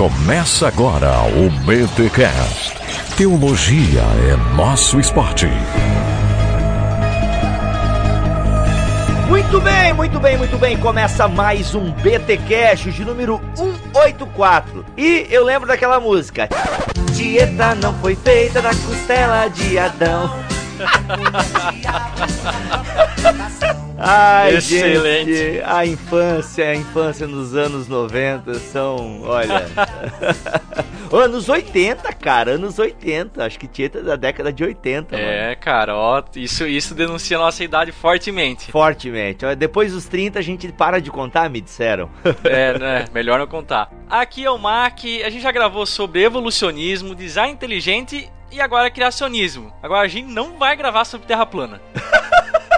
Começa agora o BTCast. Teologia é nosso esporte. Muito bem, muito bem, muito bem. Começa mais um BTcast de número 184. E eu lembro daquela música. Dieta não foi feita da costela de Adão. Ai, Excelente. gente, a infância, a infância nos anos 90 são, olha, anos 80, cara, anos 80, acho que tinha da década de 80, mano. É, cara, ó, isso, isso denuncia a nossa idade fortemente. Fortemente. Ó, Depois dos 30 a gente para de contar, me disseram. É, né? Melhor não contar. Aqui é o Mac, a gente já gravou sobre evolucionismo, design inteligente e agora criacionismo. Agora a gente não vai gravar sobre terra plana.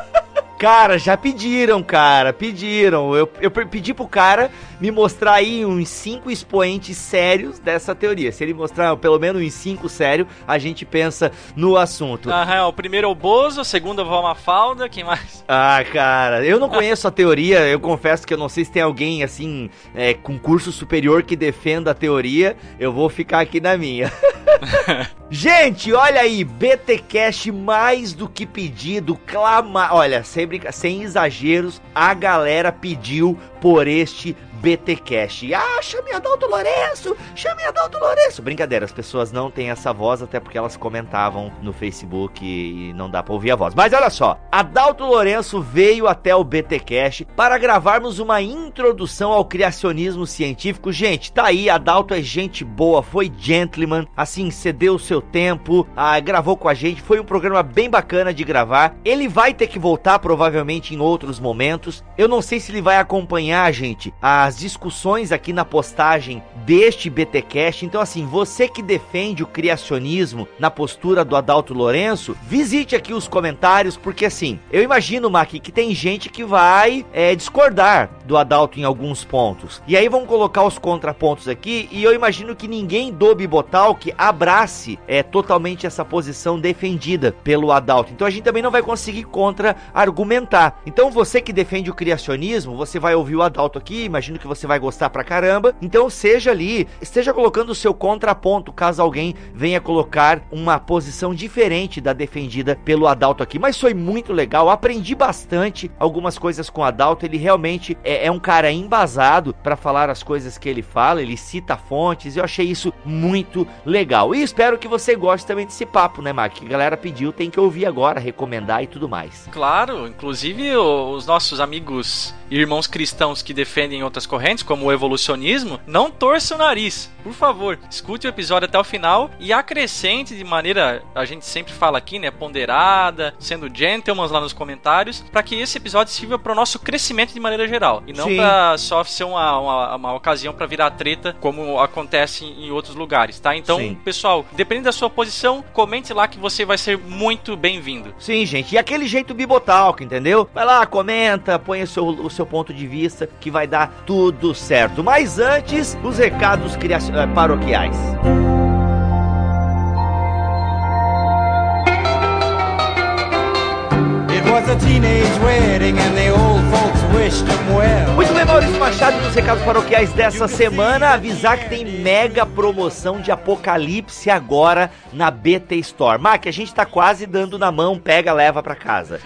Cara, já pediram, cara, pediram. Eu, eu pe- pedi pro cara me mostrar aí uns cinco expoentes sérios dessa teoria. Se ele mostrar pelo menos uns cinco sérios, a gente pensa no assunto. Aham, o primeiro é o Bozo, o segundo é Vó Mafalda, quem mais? Ah, cara, eu não conheço a teoria, eu confesso que eu não sei se tem alguém assim, é, com curso superior que defenda a teoria, eu vou ficar aqui na minha. Gente, olha aí, BTcast mais do que pedido, clama, olha, sem, sem exageros, a galera pediu por este BTcast. Ah, chame Adalto Lourenço, chame Adalto Lourenço. Brincadeira, as pessoas não têm essa voz, até porque elas comentavam no Facebook e não dá pra ouvir a voz. Mas olha só, Adalto Lourenço veio até o BTcast para gravarmos uma introdução ao criacionismo científico. Gente, tá aí, Adalto é gente boa, foi gentleman, assim, cedeu o seu tempo, ah, gravou com a gente, foi um programa bem bacana de gravar. Ele vai ter que voltar provavelmente em outros momentos. Eu não sei se ele vai acompanhar, gente, as discussões aqui na postagem deste BTcast. Então, assim, você que defende o criacionismo na postura do Adalto Lourenço, visite aqui os comentários, porque assim, eu imagino, Mac, que tem gente que vai é, discordar do Adalto em alguns pontos. E aí vamos colocar os contrapontos aqui, e eu imagino que ninguém do Bibotalk abrace é, totalmente essa posição defendida pelo Adalto. Então a gente também não vai conseguir contra-argumentar. Então você que defende o criacionismo, você vai ouvir o Adalto aqui, imagino que você vai gostar pra caramba. Então seja ali, esteja colocando o seu contraponto, caso alguém venha colocar uma posição diferente da defendida pelo Adalto aqui. Mas foi muito legal, aprendi bastante algumas coisas com o Adalto. Ele realmente é, é um cara embasado pra falar as coisas que ele fala, ele cita fontes. Eu achei isso muito legal. E espero que você goste também desse papo, né, Mac? Que a galera pediu, tem que ouvir agora, recomendar e tudo mais. Claro, inclusive os nossos amigos e irmãos cristãos que defendem outras correntes, como o evolucionismo, não torça o nariz. Por favor, escute o episódio até o final e acrescente de maneira, a gente sempre fala aqui, né, ponderada, sendo gentleman lá nos comentários, para que esse episódio sirva para o nosso crescimento de maneira geral e não para só ser uma, uma, uma ocasião para virar treta, como acontece em outros lugares, tá? Então, Sim. pessoal, dependendo da sua posição, comente lá que você vai ser muito bem-vindo. Sim, gente. E aquele jeito bibotalk, entendeu? Vai lá, comenta, põe o seu, o seu ponto de vista, que vai dar tudo certo. Mas antes, os recados eh, paroquiais. It was a teenage wedding and Muito bem, Maurício Machado, nos recados paroquiais dessa semana, avisar que tem mega promoção de Apocalipse agora na BT Store. Mac, a gente tá quase dando na mão, pega, leva pra casa.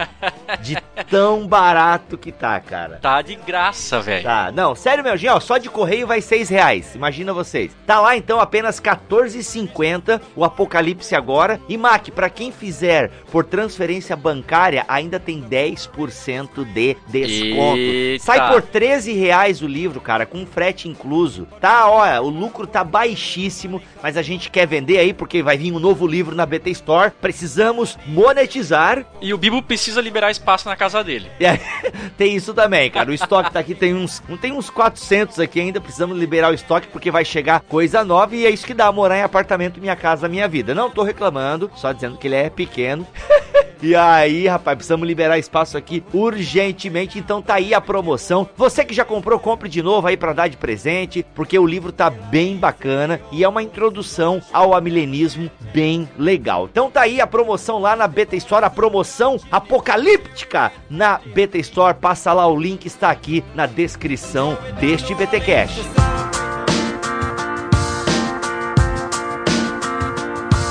De tão barato que tá, cara. Tá de graça, velho. Tá, não, sério, meu, gente, ó, só de correio vai seis reais, imagina vocês. Tá lá, então, apenas 14,50 o Apocalipse agora. E, Mac, pra quem fizer por transferência bancária, ainda tem 10% de desconto. Eita. Sai por 13 reais o livro, cara, com frete incluso. Tá, ó, o lucro tá baixíssimo, mas a gente quer vender aí porque vai vir um novo livro na BT Store. Precisamos monetizar E o Bibo precisa liberar espaço na casa dele. aí, tem isso também, cara. O estoque tá aqui, tem uns, não tem uns 400 aqui ainda. Precisamos liberar o estoque porque vai chegar coisa nova e é isso que dá morar em apartamento Minha Casa Minha Vida. Não tô reclamando, só dizendo que ele é pequeno. E aí, rapaz, precisamos liberar espaço aqui urgentemente. Então tá aí a promoção. Você que já comprou, compre de novo aí para dar de presente, porque o livro tá bem bacana e é uma introdução ao amilenismo bem legal. Então tá aí a promoção lá na BT Store, a promoção apocalíptica na BT Store. Passa lá, o link está aqui na descrição deste BT Cash.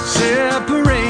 Separate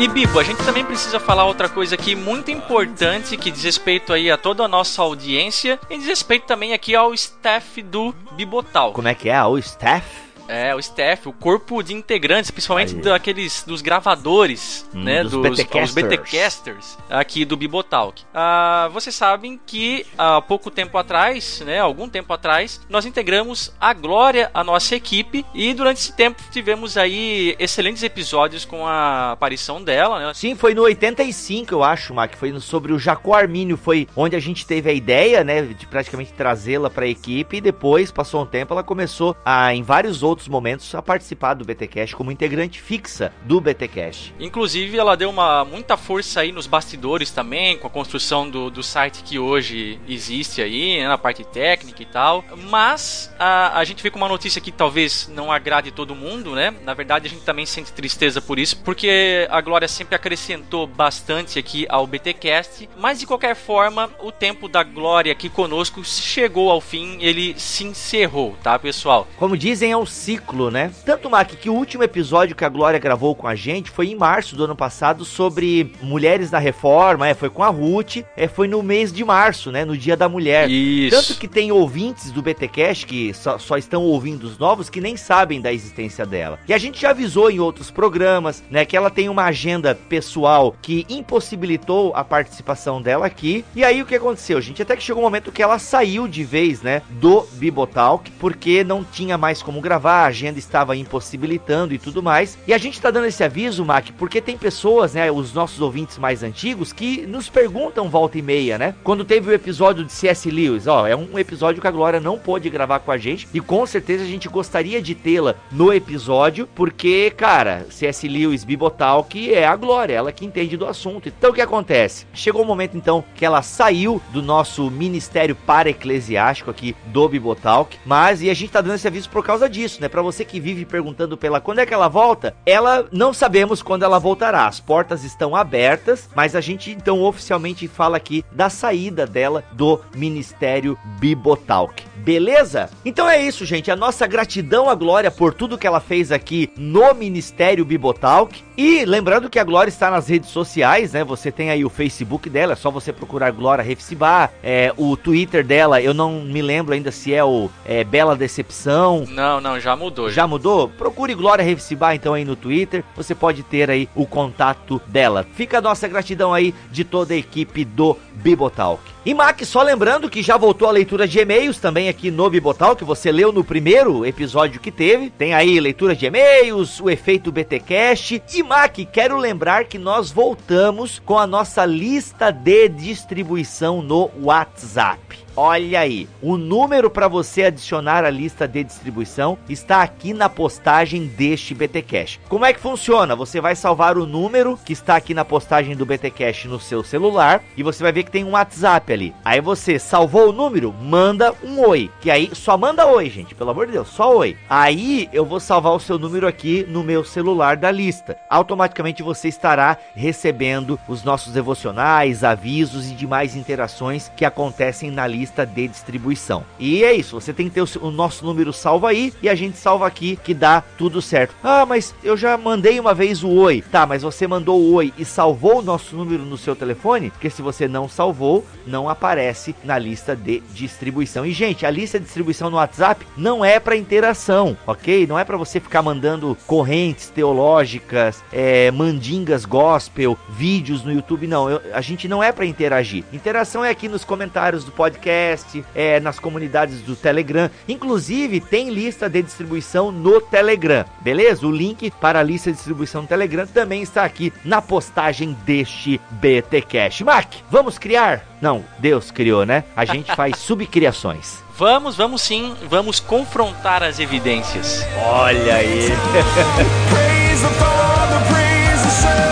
BTcast. Bibo, a gente também precisa falar outra coisa aqui muito importante que diz respeito aí a toda a nossa audiência e diz respeito também aqui ao staff do Bibotal. Como é que é? O staff? É, o staff, o corpo de integrantes, principalmente Aí. daqueles dos gravadores, hum, né, dos, dos BTcasters. BTcasters aqui do Bibotalk. Ah, vocês sabem que há pouco tempo atrás, né, algum tempo atrás, nós integramos a Glória à nossa equipe e durante esse tempo tivemos aí excelentes episódios com a aparição dela, né? Sim, foi no 85, eu acho, Mac, foi sobre o Jacó Armínio, foi onde a gente teve a ideia, né, de praticamente trazê-la para a equipe e depois, passou um tempo, ela começou a em vários outros outros momentos a participar do BTcast como integrante fixa do BTcast. Inclusive, ela deu uma muita força aí nos bastidores também, com a construção do, do site que hoje existe aí, né, na parte técnica e tal. Mas a, a gente vê com uma notícia que talvez não agrade todo mundo, né? Na verdade, a gente também sente tristeza por isso, porque a Glória sempre acrescentou bastante aqui ao BTcast. Mas de qualquer forma, o tempo da Glória aqui conosco chegou ao fim, ele se encerrou, tá, pessoal? Como dizem, é o ciclo, né? Tanto, Mac, que o último episódio que a Glória gravou com a gente foi em março do ano passado sobre mulheres da reforma, é, foi com a Ruth, é, foi no mês de março, né? No dia da mulher. Isso. Tanto que tem ouvintes do BTcast que só, só estão ouvindo os novos que nem sabem da existência dela. E a gente já avisou em outros programas, né, que ela tem uma agenda pessoal que impossibilitou a participação dela aqui. E aí o que aconteceu, gente? Até que chegou um momento que ela saiu de vez, né, do Bibotalk, porque não tinha mais como gravar a agenda estava impossibilitando e tudo mais. E a gente está dando esse aviso, Mac, porque tem pessoas, né, os nossos ouvintes mais antigos, que nos perguntam volta e meia, né? Quando teve o episódio de C.S. Lewis, ó, é um episódio que a Glória não pôde gravar com a gente e com certeza a gente gostaria de tê-la no episódio, porque, cara, C.S. Lewis Bibotalk é a Glória, ela que entende do assunto. Então o que acontece? Chegou o momento então que ela saiu do nosso ministério para-eclesiástico aqui do Bibotalk, mas e a gente tá dando esse aviso por causa disso, né? Para você que vive perguntando pela quando é que ela volta, ela não sabemos quando ela voltará. As portas estão abertas, mas a gente então oficialmente fala aqui da saída dela do Ministério Bibotalk. Beleza? Então é isso, gente. A nossa gratidão à Glória por tudo que ela fez aqui no Ministério Bibotalk. E lembrando que a Glória está nas redes sociais, né? Você tem aí o Facebook dela, é só você procurar Glória Refsibá. É, o Twitter dela, eu não me lembro ainda se é o é, Bela Decepção. Não, não, já mudou. Já mudou? Procure Glória Refsibá então aí no Twitter. Você pode ter aí o contato dela. Fica a nossa gratidão aí de toda a equipe do Bibotalk. E Mac, só lembrando que já voltou a leitura de e-mails também aqui no Bibotal, que você leu no primeiro episódio que teve. Tem aí leitura de e-mails, o efeito BTcast. E Mac, quero lembrar que nós voltamos com a nossa lista de distribuição no WhatsApp. Olha aí, o número para você adicionar a lista de distribuição está aqui na postagem deste BTcast. Como é que funciona? Você vai salvar o número que está aqui na postagem do BTcast no seu celular e você vai ver que tem um WhatsApp ali. Aí você salvou o número, manda um oi, que aí só manda oi, gente, pelo amor de Deus, só oi. Aí eu vou salvar o seu número aqui no meu celular da lista. Automaticamente você estará recebendo os nossos devocionais, avisos e demais interações que acontecem na lista lista de distribuição. E é isso, você tem que ter o, o, nosso número salvo aí e a gente salva aqui que dá tudo certo. Ah, mas eu já mandei uma vez o oi. Tá, mas você mandou o oi e salvou o nosso número no seu telefone? Porque se você não salvou, não aparece na lista de distribuição. E gente, a lista de distribuição no WhatsApp não é para interação, ok? Não é para você ficar mandando correntes teológicas, é, mandingas gospel, vídeos no YouTube, não. Eu, a gente não é para interagir. Interação é aqui nos comentários do podcast podcast, é, nas comunidades do Telegram. Inclusive, tem lista de distribuição no Telegram, beleza? O link para a lista de distribuição no Telegram também está aqui na postagem deste BT Cash. Mac, vamos criar? Não, Deus criou, né? A gente faz subcriações. Vamos, vamos sim, vamos confrontar as evidências. Olha aí.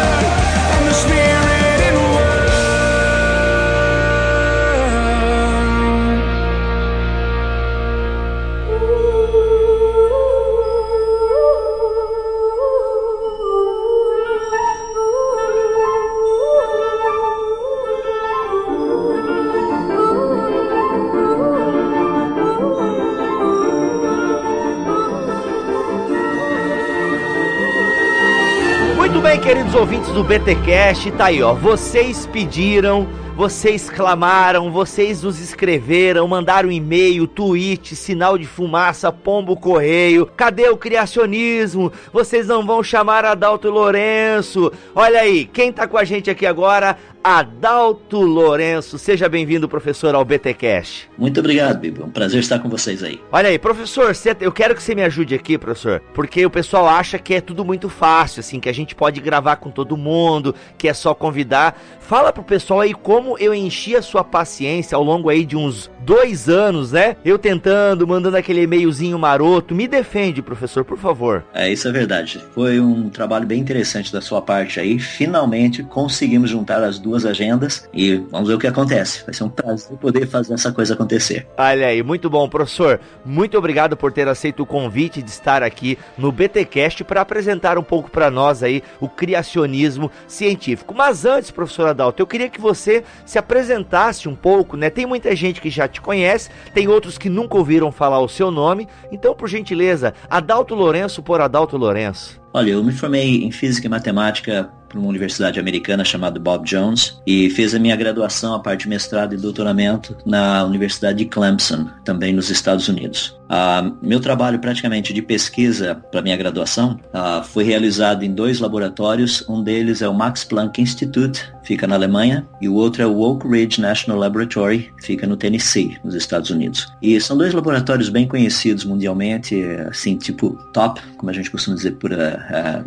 do BTcast, tá aí, ó. Vocês pediram vocês clamaram, vocês nos escreveram, mandaram e-mail, tweet, sinal de fumaça, pombo correio. Cadê o criacionismo? Vocês não vão chamar Adalto Lourenço. Olha aí, quem tá com a gente aqui agora? Adalto Lourenço. Seja bem-vindo, professor, ao BTcast. Muito obrigado, Bibo. É um prazer estar com vocês aí. Olha aí, professor, eu quero que você me ajude aqui, professor, porque o pessoal acha que é tudo muito fácil, assim, que a gente pode gravar com todo mundo, que é só convidar. Fala pro pessoal aí como eu enchi a sua paciência ao longo aí de uns dois anos, né? Eu tentando, mandando aquele e-mailzinho maroto. Me defende, professor, por favor. É, isso é verdade. Foi um trabalho bem interessante da sua parte aí. Finalmente conseguimos juntar as duas agendas e vamos ver o que acontece. Vai ser um prazer poder fazer essa coisa acontecer. Olha aí, muito bom, professor. Muito obrigado por ter aceito o convite de estar aqui no BTcast para apresentar um pouco para nós aí o criacionismo científico. Mas antes, professor Adalto, eu queria que você se apresentasse um pouco, né? Tem muita gente que já te conhece, tem outros que nunca ouviram falar o seu nome. Então, por gentileza, Adalto Lourenço por Adalto Lourenço. Olha, eu me formei em Física e Matemática por uma universidade americana chamada Bob Jones e fiz a minha graduação, a parte de mestrado e doutoramento na Universidade de Clemson, também nos Estados Unidos. Uh, meu trabalho praticamente de pesquisa para minha graduação uh, foi realizado em dois laboratórios. Um deles é o Max Planck Institute, fica na Alemanha, e o outro é o Oak Ridge National Laboratory, fica no Tennessee, nos Estados Unidos. E são dois laboratórios bem conhecidos mundialmente, assim, tipo top, como a gente costuma dizer por, uh,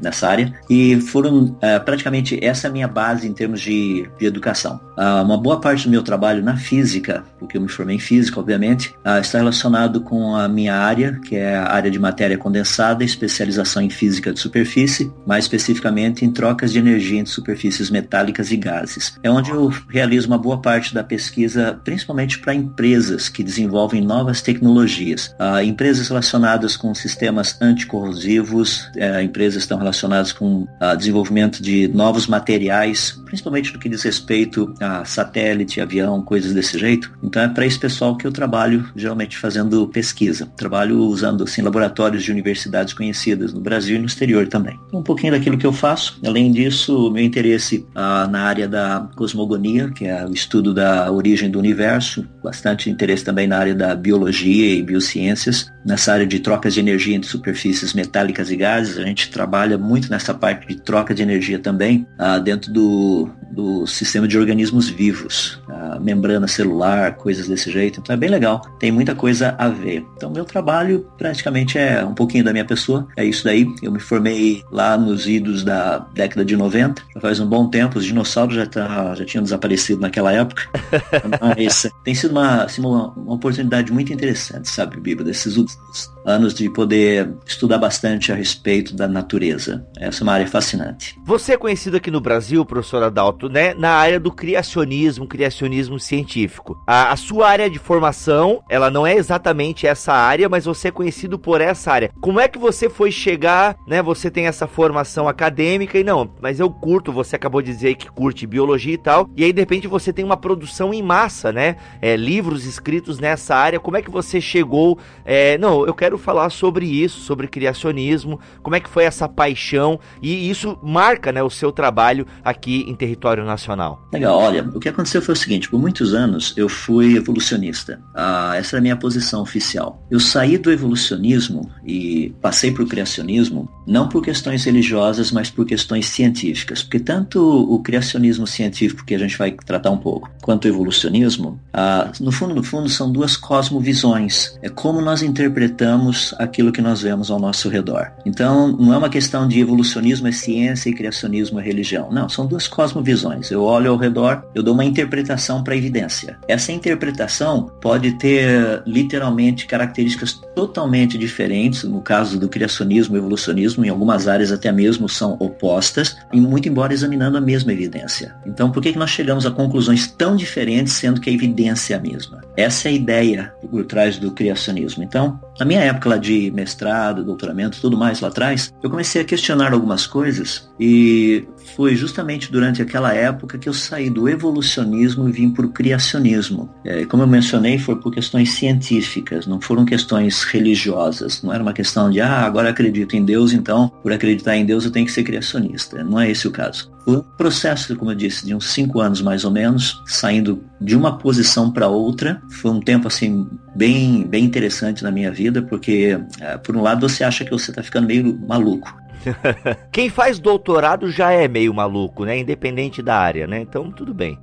nessa área. E foram praticamente essa é a minha base em termos de, de educação. uma boa parte do meu trabalho na física, porque eu me formei em física, obviamente, está relacionado com a minha área, que é a área de matéria condensada, especialização em física de superfície, mais especificamente em trocas de energia entre superfícies metálicas e gases. É onde eu realizo uma boa parte da pesquisa, principalmente para empresas que desenvolvem novas tecnologias. Uh, empresas relacionadas com sistemas anticorrosivos, uh, empresas estão relacionadas com uh, desenvolvimento de novos materiais, principalmente no que diz respeito a satélite, avião, coisas desse jeito. Então é para esse pessoal que eu trabalho, geralmente fazendo pesquisa pesquisa. Trabalho usando assim laboratórios de universidades conhecidas no Brasil e no exterior também. Um pouquinho daquilo que eu faço. Além disso, meu interesse ah, na área da cosmogonia, que é o estudo da origem do universo, bastante interesse também na área da biologia e biociências, nessa área de trocas de energia entre superfícies metálicas e gases. A gente trabalha muito nessa parte de troca de energia também ah, dentro do, do sistema de organismos vivos, a membrana celular, coisas desse jeito. Então é bem legal. Tem muita coisa a ver. Então meu trabalho praticamente é um pouquinho da minha pessoa. É isso daí. Eu me formei lá nos idos da década de 90. Já faz um bom tempo. Os dinossauros já, tá, já tinham desaparecido naquela época. Mas tem sido uma, assim, uma, uma oportunidade muito interessante, sabe, Bíblia, desses últimos anos de poder estudar bastante a respeito da natureza. Essa é uma área fascinante. Você é conhecido aqui no Brasil, professor Adalto, né, na área do criacionismo, criacionismo científico. A, a, sua área de formação, ela não é exatamente essa área, mas você é conhecido por essa área. Como é que você foi chegar, né, você tem essa formação acadêmica e não, mas eu curto, você acabou de dizer que curte biologia e tal, e aí de repente você tem uma produção em massa, né, é, livros escritos nessa área, como é que você chegou, é, não, eu quero falar sobre isso, sobre criacionismo, como é que foi essa paixão? E isso marca né, o seu trabalho aqui em território nacional. Legal, olha, o que aconteceu foi o seguinte, por muitos anos eu fui evolucionista, ah, essa era a minha posição oficial. Eu saí do evolucionismo e passei para o criacionismo, não por questões religiosas, mas por questões científicas, porque tanto o criacionismo científico, que a gente vai tratar um pouco, quanto o evolucionismo, ah, no fundo, no fundo, são duas cosmovisões. É como nós interpretamos aquilo que nós vemos ao nosso redor. Então, não é uma questão de evolucionismo é ciência e criacionismo é religião. Não, são duas cosmovisões. Eu olho ao redor, eu dou uma interpretação para a evidência. Essa interpretação pode ter literalmente características características totalmente diferentes, no caso do criacionismo e evolucionismo, em algumas áreas até mesmo são opostas, e muito embora examinando a mesma evidência. Então, por que, que nós chegamos a conclusões tão diferentes, sendo que a evidência é a mesma? Essa é a ideia por trás do criacionismo. Então, na minha época lá de mestrado, doutoramento, tudo mais lá atrás, eu comecei a questionar algumas coisas e foi justamente durante aquela época que eu saí do evolucionismo e vim para o criacionismo. É, como eu mencionei, foi por questões científicas, não foram questões religiosas. Não era uma questão de, ah, agora acredito em Deus, então, por acreditar em Deus eu tenho que ser criacionista. Não é esse o caso. Foi um processo, como eu disse, de uns cinco anos mais ou menos, saindo de uma posição para outra. Foi um tempo assim bem, bem interessante na minha vida, porque eh, por um lado você acha que você está ficando meio maluco. Quem faz doutorado já é meio maluco, né? Independente da área, né? Então tudo bem.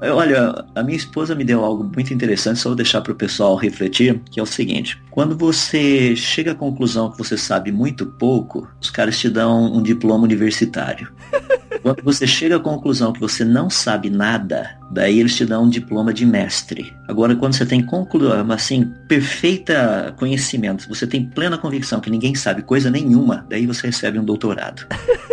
é, olha, a minha esposa me deu algo muito interessante, só vou deixar para o pessoal refletir, que é o seguinte: quando você chega à conclusão que você sabe muito pouco, os caras te dão um diploma universitário. Quando você chega à conclusão que você não sabe nada, daí eles te dão um diploma de mestre. Agora, quando você tem conclusão, assim, perfeita conhecimento, você tem plena convicção que ninguém sabe coisa nenhuma, daí você recebe um doutorado.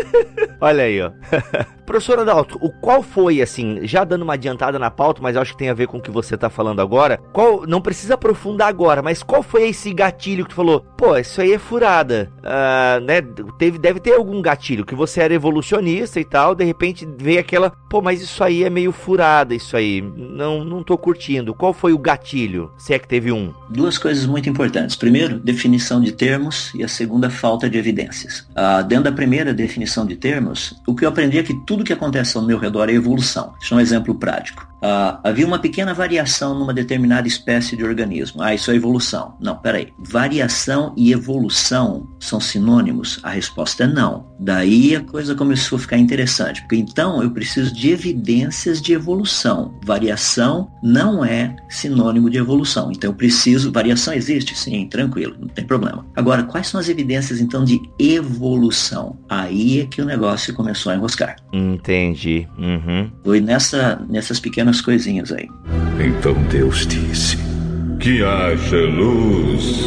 Olha aí, ó. Professor Adalto, o qual foi, assim, já dando uma adiantada na pauta, mas acho que tem a ver com o que você tá falando agora, qual, não precisa aprofundar agora, mas qual foi esse gatilho que tu falou, pô, isso aí é furada, uh, né, teve, deve ter algum gatilho, que você era evolucionista e tal, de repente veio aquela, pô, mas isso aí é meio furada, isso aí, não, não tô curtindo. Qual foi o gatilho, se é que teve um? Duas coisas muito importantes. Primeiro, definição de termos e a segunda, falta de evidências. Uh, dentro da primeira definição de termos, o que eu aprendi é que tudo que acontece ao meu redor é evolução. Isso é um exemplo prático. Uh, havia uma pequena variação numa determinada espécie de organismo. Ah, isso é evolução. Não, peraí. Variação e evolução são sinônimos? A resposta é não. Daí a coisa começou a ficar interessante, porque então eu preciso de evidências de evolução. Variação não é sinônimo de evolução. Então eu preciso. Variação existe? Sim, tranquilo, não tem problema. Agora, quais são as evidências então de evolução? Aí é que o negócio começou a enroscar. Entendi. Uhum. Foi nessa, nessas pequenas pequenas coisinhas aí. Então Deus disse: Que haja luz.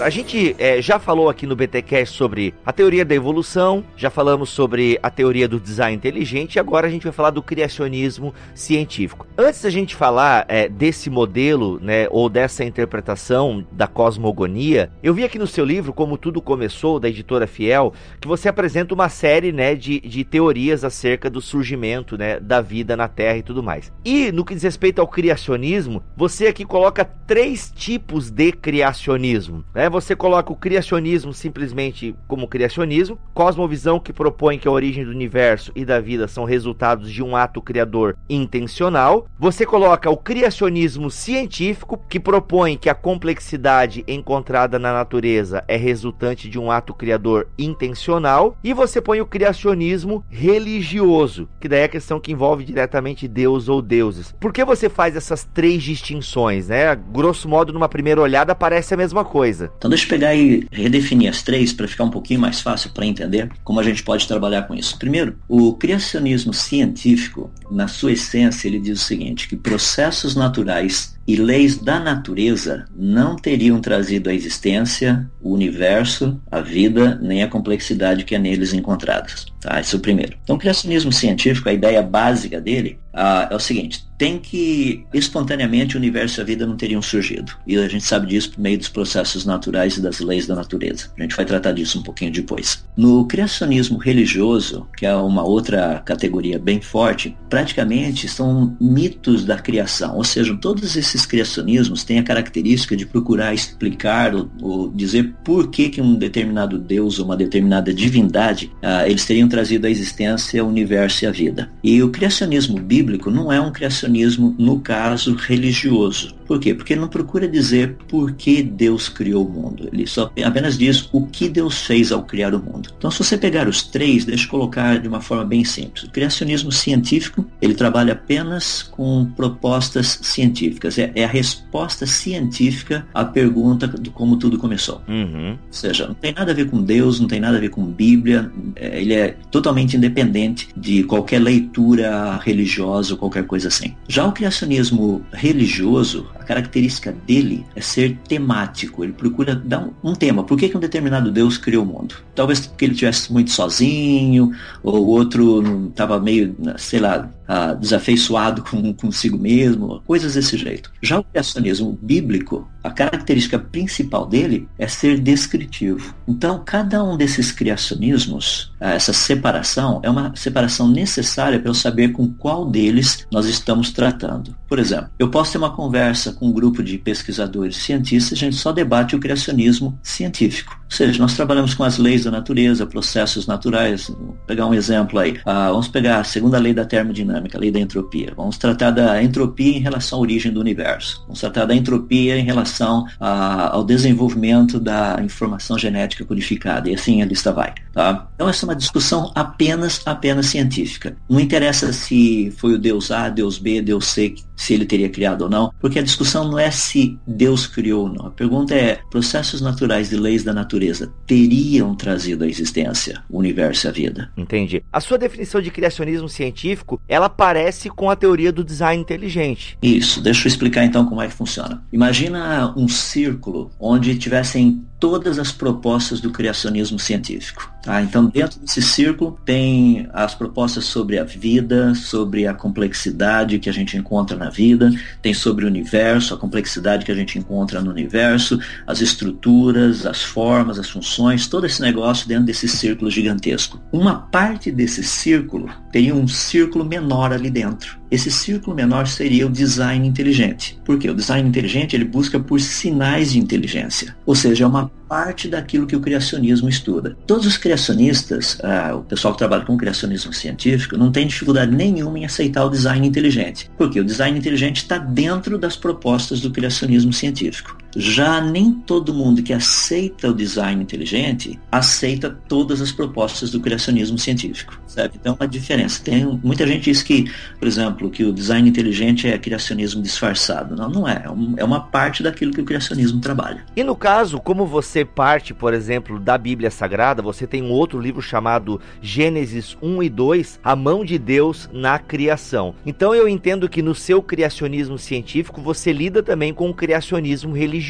A gente é, já falou aqui no BTcast sobre a teoria da evolução, já falamos sobre a teoria do design inteligente e agora a gente vai falar do criacionismo científico. Antes da gente falar é, desse modelo, né, ou dessa interpretação da cosmogonia, eu vi aqui no seu livro, Como Tudo Começou, da editora Fiel, que você apresenta uma série né, de, de teorias acerca do surgimento né, da vida na Terra e tudo mais. E no que diz respeito ao criacionismo, você aqui coloca três tipos de criacionismo. Né? Você coloca o criacionismo simplesmente como criacionismo, cosmovisão que propõe que a origem do universo e da vida são resultados de um ato criador intencional. Você coloca o criacionismo científico que propõe que a complexidade encontrada na natureza é resultante de um ato criador intencional. E você põe o criacionismo religioso, que daí é a questão que envolve diretamente Deus ou deuses. Por que você faz essas três distinções, né? Grosso modo, numa primeira olhada, parece a mesma coisa. Então deixa eu pegar e redefinir as três para ficar um pouquinho mais fácil para entender como a gente pode trabalhar com isso. Primeiro, o criacionismo científico, na sua essência, ele diz o seguinte, que processos naturais e leis da natureza não teriam trazido à existência o universo, a vida, nem a complexidade que é neles encontradas. Tá? Esse é o primeiro. Então, o criacionismo científico, a ideia básica dele ah, é o seguinte: tem que espontaneamente o universo e a vida não teriam surgido. E a gente sabe disso por meio dos processos naturais e das leis da natureza. A gente vai tratar disso um pouquinho depois. No criacionismo religioso, que é uma outra categoria bem forte, praticamente são mitos da criação, ou seja, todos esses criacionismos têm a característica de procurar explicar ou, ou dizer por que, que um determinado Deus ou uma determinada divindade ah, eles teriam trazido à existência o universo e a vida. E o criacionismo bíblico não é um criacionismo, no caso, religioso. Por quê? Porque ele não procura dizer por que Deus criou o mundo. Ele só apenas diz o que Deus fez ao criar o mundo. Então, se você pegar os três, deixa eu colocar de uma forma bem simples. O criacionismo científico, ele trabalha apenas com propostas científicas. É, é a resposta científica à pergunta de como tudo começou. Uhum. Ou seja, não tem nada a ver com Deus, não tem nada a ver com Bíblia. É, ele é totalmente independente de qualquer leitura religiosa ou qualquer coisa assim. Já o criacionismo religioso, característica dele é ser temático. Ele procura dar um, um tema. Por que, que um determinado Deus criou o mundo? Talvez porque ele estivesse muito sozinho, ou outro estava meio, sei lá, uh, desafeiçoado com, consigo mesmo, coisas desse jeito. Já o criacionismo bíblico, a característica principal dele é ser descritivo. Então, cada um desses criacionismos, uh, essa separação, é uma separação necessária para eu saber com qual deles nós estamos tratando. Por exemplo, eu posso ter uma conversa com um grupo de pesquisadores cientistas, a gente só debate o criacionismo científico. Ou seja, nós trabalhamos com as leis da natureza, processos naturais. Vou pegar um exemplo aí. Ah, vamos pegar a segunda lei da termodinâmica, a lei da entropia. Vamos tratar da entropia em relação à origem do universo. Vamos tratar da entropia em relação a, ao desenvolvimento da informação genética codificada. E assim a lista vai. Tá? Então essa é uma discussão apenas, apenas científica. Não interessa se foi o Deus A, Deus B, Deus C, se ele teria criado ou não, porque a discussão não é se Deus criou ou não. A pergunta é: processos naturais de leis da natureza teriam trazido à existência o universo e a vida? Entendi. A sua definição de criacionismo científico, ela parece com a teoria do design inteligente. Isso. Deixa eu explicar então como é que funciona. Imagina um círculo onde tivessem todas as propostas do criacionismo científico. Tá? Então, dentro desse círculo, tem as propostas sobre a vida, sobre a complexidade que a gente encontra na vida, tem sobre o universo, a complexidade que a gente encontra no universo, as estruturas, as formas, as funções, todo esse negócio dentro desse círculo gigantesco. Uma parte desse círculo teria um círculo menor ali dentro. Esse círculo menor seria o design inteligente. Porque o design inteligente ele busca por sinais de inteligência, ou seja, é uma parte daquilo que o criacionismo estuda. Todos os criacionistas, ah, o pessoal que trabalha com criacionismo científico, não tem dificuldade nenhuma em aceitar o design inteligente, porque o design inteligente está dentro das propostas do criacionismo científico. Já nem todo mundo que aceita o design inteligente aceita todas as propostas do criacionismo científico? Então, a diferença. Tem muita gente diz que, por exemplo, que o design inteligente é criacionismo disfarçado. Não, não é. É, é uma parte daquilo que o criacionismo trabalha. E no caso, como você parte, por exemplo, da Bíblia Sagrada, você tem um outro livro chamado Gênesis 1 e 2, A Mão de Deus na Criação. Então eu entendo que no seu criacionismo científico você lida também com o criacionismo religioso,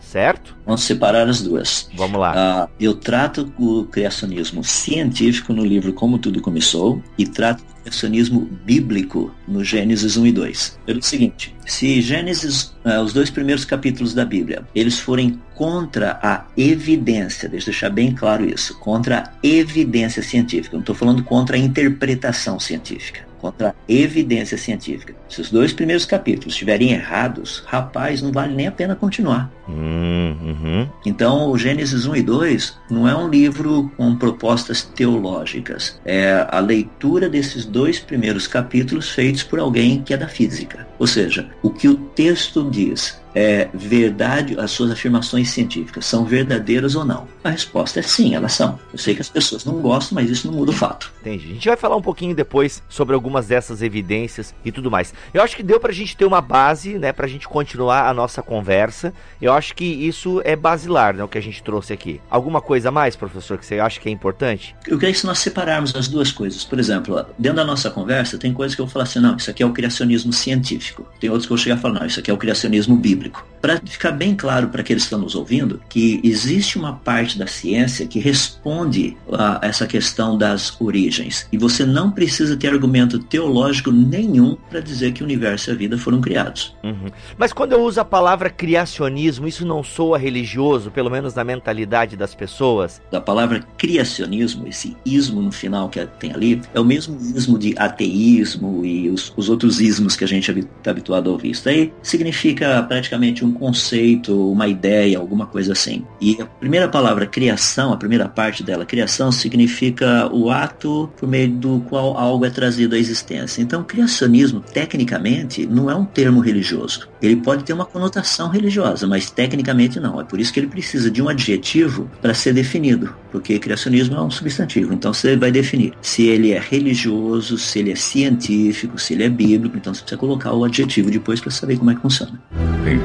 certo? Vamos separar as duas. Vamos lá. Uh, eu trato o criacionismo científico no livro Como Tudo Começou e trato o criacionismo bíblico no Gênesis 1 e 2. Pelo seguinte, se Gênesis, uh, os dois primeiros capítulos da Bíblia, eles forem contra a evidência, deixa eu deixar bem claro isso, contra a evidência científica, não estou falando contra a interpretação científica contra a evidência científica. Se os dois primeiros capítulos estiverem errados, rapaz, não vale nem a pena continuar. Uhum. Então, o Gênesis 1 e 2 não é um livro com propostas teológicas. É a leitura desses dois primeiros capítulos feitos por alguém que é da física. Ou seja, o que o texto diz é verdade, as suas afirmações científicas são verdadeiras ou não? A resposta é sim, elas são. Eu sei que as pessoas não gostam, mas isso não muda o fato. Entendi. A gente vai falar um pouquinho depois sobre algumas dessas evidências e tudo mais. Eu acho que deu pra gente ter uma base, né, pra gente continuar a nossa conversa. Eu acho que isso é basilar, né, o que a gente trouxe aqui. Alguma coisa a mais, professor, que você acha que é importante? Eu creio que se nós separarmos as duas coisas, por exemplo, dentro da nossa conversa, tem coisas que eu vou falar assim, não, isso aqui é o criacionismo científico. Tem outros que eu vou chegar a falar, não, isso aqui é o criacionismo bíblico. Para ficar bem claro para aqueles que estão nos ouvindo, que existe uma parte da ciência que responde a essa questão das origens. E você não precisa ter argumento teológico nenhum para dizer que o universo e a vida foram criados. Uhum. Mas quando eu uso a palavra criacionismo, isso não soa religioso, pelo menos na mentalidade das pessoas? A palavra criacionismo, esse ismo no final que tem ali, é o mesmo ismo de ateísmo e os, os outros ismos que a gente está habituado a ouvir. Isso aí significa praticamente um conceito, uma ideia, alguma coisa assim. E a primeira palavra criação, a primeira parte dela, criação, significa o ato por meio do qual algo é trazido à existência. Então, criacionismo, tecnicamente, não é um termo religioso. Ele pode ter uma conotação religiosa, mas tecnicamente não. É por isso que ele precisa de um adjetivo para ser definido, porque criacionismo é um substantivo. Então, você vai definir se ele é religioso, se ele é científico, se ele é bíblico. Então, você precisa colocar o adjetivo depois para saber como é que funciona.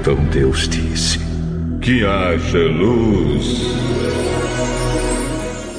Então Deus disse: Que haja luz.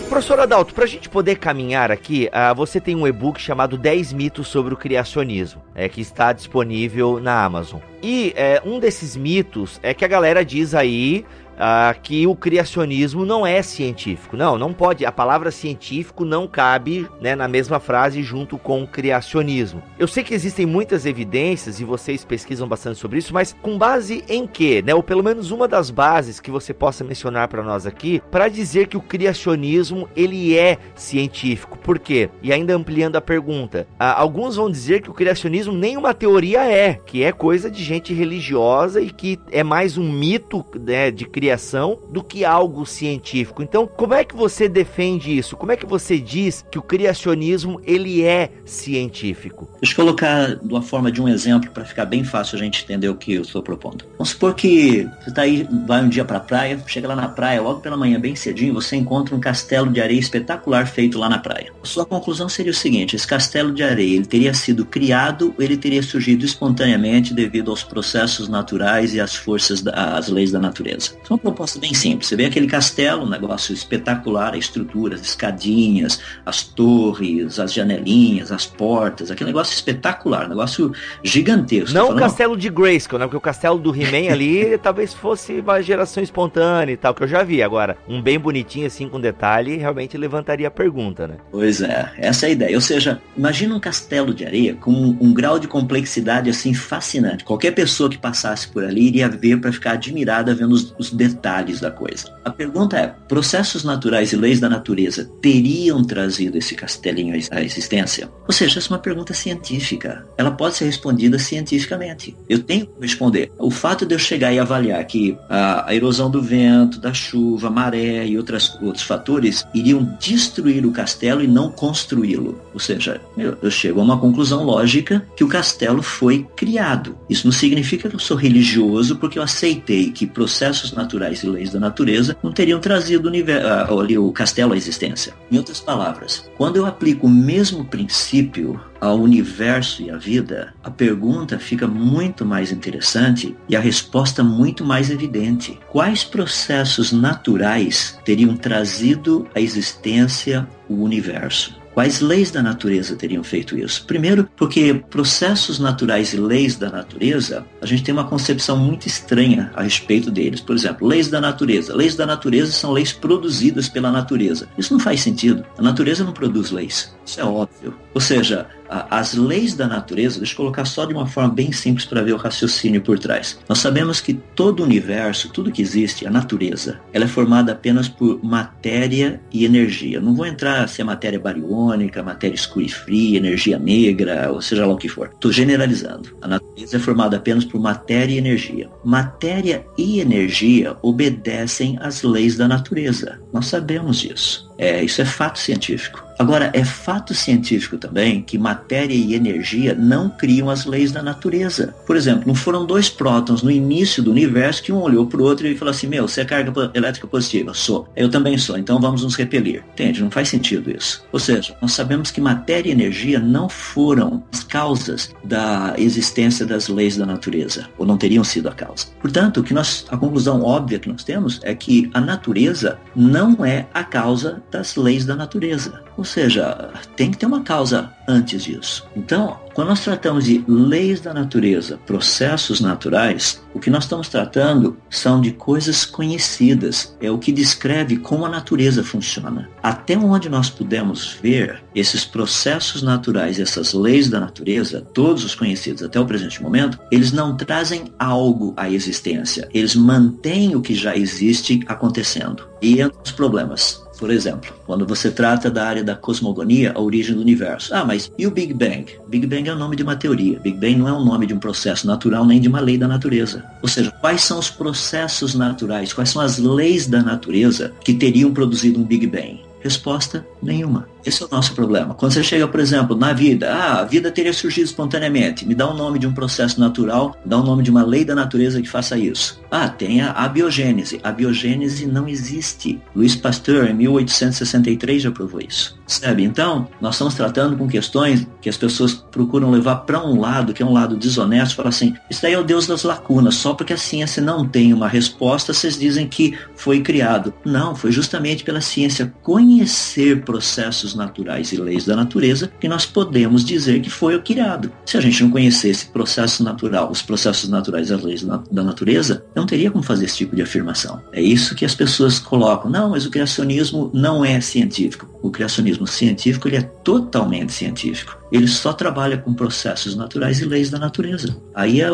Professor Adalto, para a gente poder caminhar aqui, uh, você tem um e-book chamado 10 mitos sobre o criacionismo, é, que está disponível na Amazon. E é, um desses mitos é que a galera diz aí ah, que o criacionismo não é científico. Não, não pode. A palavra científico não cabe né, na mesma frase junto com criacionismo. Eu sei que existem muitas evidências e vocês pesquisam bastante sobre isso, mas com base em quê? Né? Ou pelo menos uma das bases que você possa mencionar para nós aqui para dizer que o criacionismo ele é científico. Por quê? E ainda ampliando a pergunta, ah, alguns vão dizer que o criacionismo nem uma teoria é, que é coisa de gente religiosa e que é mais um mito né, de criação do que algo científico. Então, como é que você defende isso? Como é que você diz que o criacionismo ele é científico? Deixa eu colocar de uma forma de um exemplo para ficar bem fácil a gente entender o que eu estou propondo. Vamos supor que você está aí, vai um dia para a praia, chega lá na praia, logo pela manhã, bem cedinho, você encontra um castelo de areia espetacular feito lá na praia. Sua conclusão seria o seguinte: esse castelo de areia ele teria sido criado ele teria surgido espontaneamente devido aos processos naturais e às forças, às leis da natureza? É uma proposta bem simples. Você vê aquele castelo, um negócio espetacular, a estrutura, as escadinhas, as torres, as janelinhas, as portas, aquele negócio espetacular, um negócio gigantesco. Não o castelo de Grayskull, né? Porque o castelo do He-Man ali talvez fosse uma geração espontânea e tal, que eu já vi. Agora, um bem bonitinho assim com detalhe, realmente levantaria a pergunta, né? Pois é, essa é a ideia. Ou seja, imagina um castelo de areia com um, um grau de complexidade assim fascinante. Qualquer pessoa que passasse por ali iria ver para ficar admirada vendo os, os detalhes da coisa. A pergunta é: processos naturais e leis da natureza teriam trazido esse castelinho à existência? Ou seja, essa é uma pergunta científica. Ela pode ser respondida cientificamente. Eu tenho que responder. O fato de eu chegar e avaliar que a, a erosão do vento, da chuva, maré e outras, outros fatores iriam destruir o castelo e não construí-lo. Ou seja, eu, eu chego a uma conclusão lógica que o castelo foi criado. Isso não significa que eu sou religioso porque eu aceitei que processos naturais e leis da natureza não teriam trazido o, ali, o castelo à existência. Em outras palavras, quando eu aplico o mesmo princípio ao universo e à vida, a pergunta fica muito mais interessante e a resposta muito mais evidente. Quais processos naturais teriam trazido à existência o universo? Quais leis da natureza teriam feito isso? Primeiro, porque processos naturais e leis da natureza, a gente tem uma concepção muito estranha a respeito deles. Por exemplo, leis da natureza. Leis da natureza são leis produzidas pela natureza. Isso não faz sentido. A natureza não produz leis. Isso é óbvio. Ou seja, as leis da natureza, deixa eu colocar só de uma forma bem simples para ver o raciocínio por trás. Nós sabemos que todo o universo, tudo que existe, a natureza, ela é formada apenas por matéria e energia. Não vou entrar se é matéria bariônica, matéria escura e fria, energia negra, ou seja lá o que for. Estou generalizando. A natureza é formada apenas por matéria e energia. Matéria e energia obedecem às leis da natureza. Nós sabemos disso. É, isso é fato científico. Agora, é fato científico também que matéria e energia não criam as leis da natureza. Por exemplo, não foram dois prótons no início do universo que um olhou para o outro e falou assim: Meu, você é carga elétrica positiva? Sou. Eu também sou, então vamos nos repelir. Entende? Não faz sentido isso. Ou seja, nós sabemos que matéria e energia não foram as causas da existência das leis da natureza, ou não teriam sido a causa. Portanto, que nós, a conclusão óbvia que nós temos é que a natureza não é a causa das leis da natureza. Ou seja, tem que ter uma causa antes disso. Então, quando nós tratamos de leis da natureza, processos naturais, o que nós estamos tratando são de coisas conhecidas. É o que descreve como a natureza funciona. Até onde nós podemos ver esses processos naturais, essas leis da natureza, todos os conhecidos até o presente momento, eles não trazem algo à existência. Eles mantêm o que já existe acontecendo. E entram os problemas. Por exemplo, quando você trata da área da cosmogonia, a origem do universo. Ah, mas e o Big Bang? Big Bang é o nome de uma teoria. Big Bang não é o nome de um processo natural nem de uma lei da natureza. Ou seja, quais são os processos naturais, quais são as leis da natureza que teriam produzido um Big Bang? Resposta nenhuma. Esse é o nosso problema. Quando você chega, por exemplo, na vida, ah, a vida teria surgido espontaneamente. Me dá o um nome de um processo natural, dá o um nome de uma lei da natureza que faça isso. Ah, tem a, a biogênese. A biogênese não existe. Louis Pasteur, em 1863, já provou isso. Sabe? Então, nós estamos tratando com questões que as pessoas procuram levar para um lado, que é um lado desonesto, fala assim, isso daí é o Deus das lacunas, só porque a ciência não tem uma resposta, vocês dizem que foi criado. Não, foi justamente pela ciência conhecer processos processos naturais e leis da natureza que nós podemos dizer que foi o criado. Se a gente não conhecesse processo natural, os processos naturais as leis da natureza, não teria como fazer esse tipo de afirmação. É isso que as pessoas colocam. Não, mas o criacionismo não é científico. O criacionismo científico ele é totalmente científico ele só trabalha com processos naturais e leis da natureza. Aí é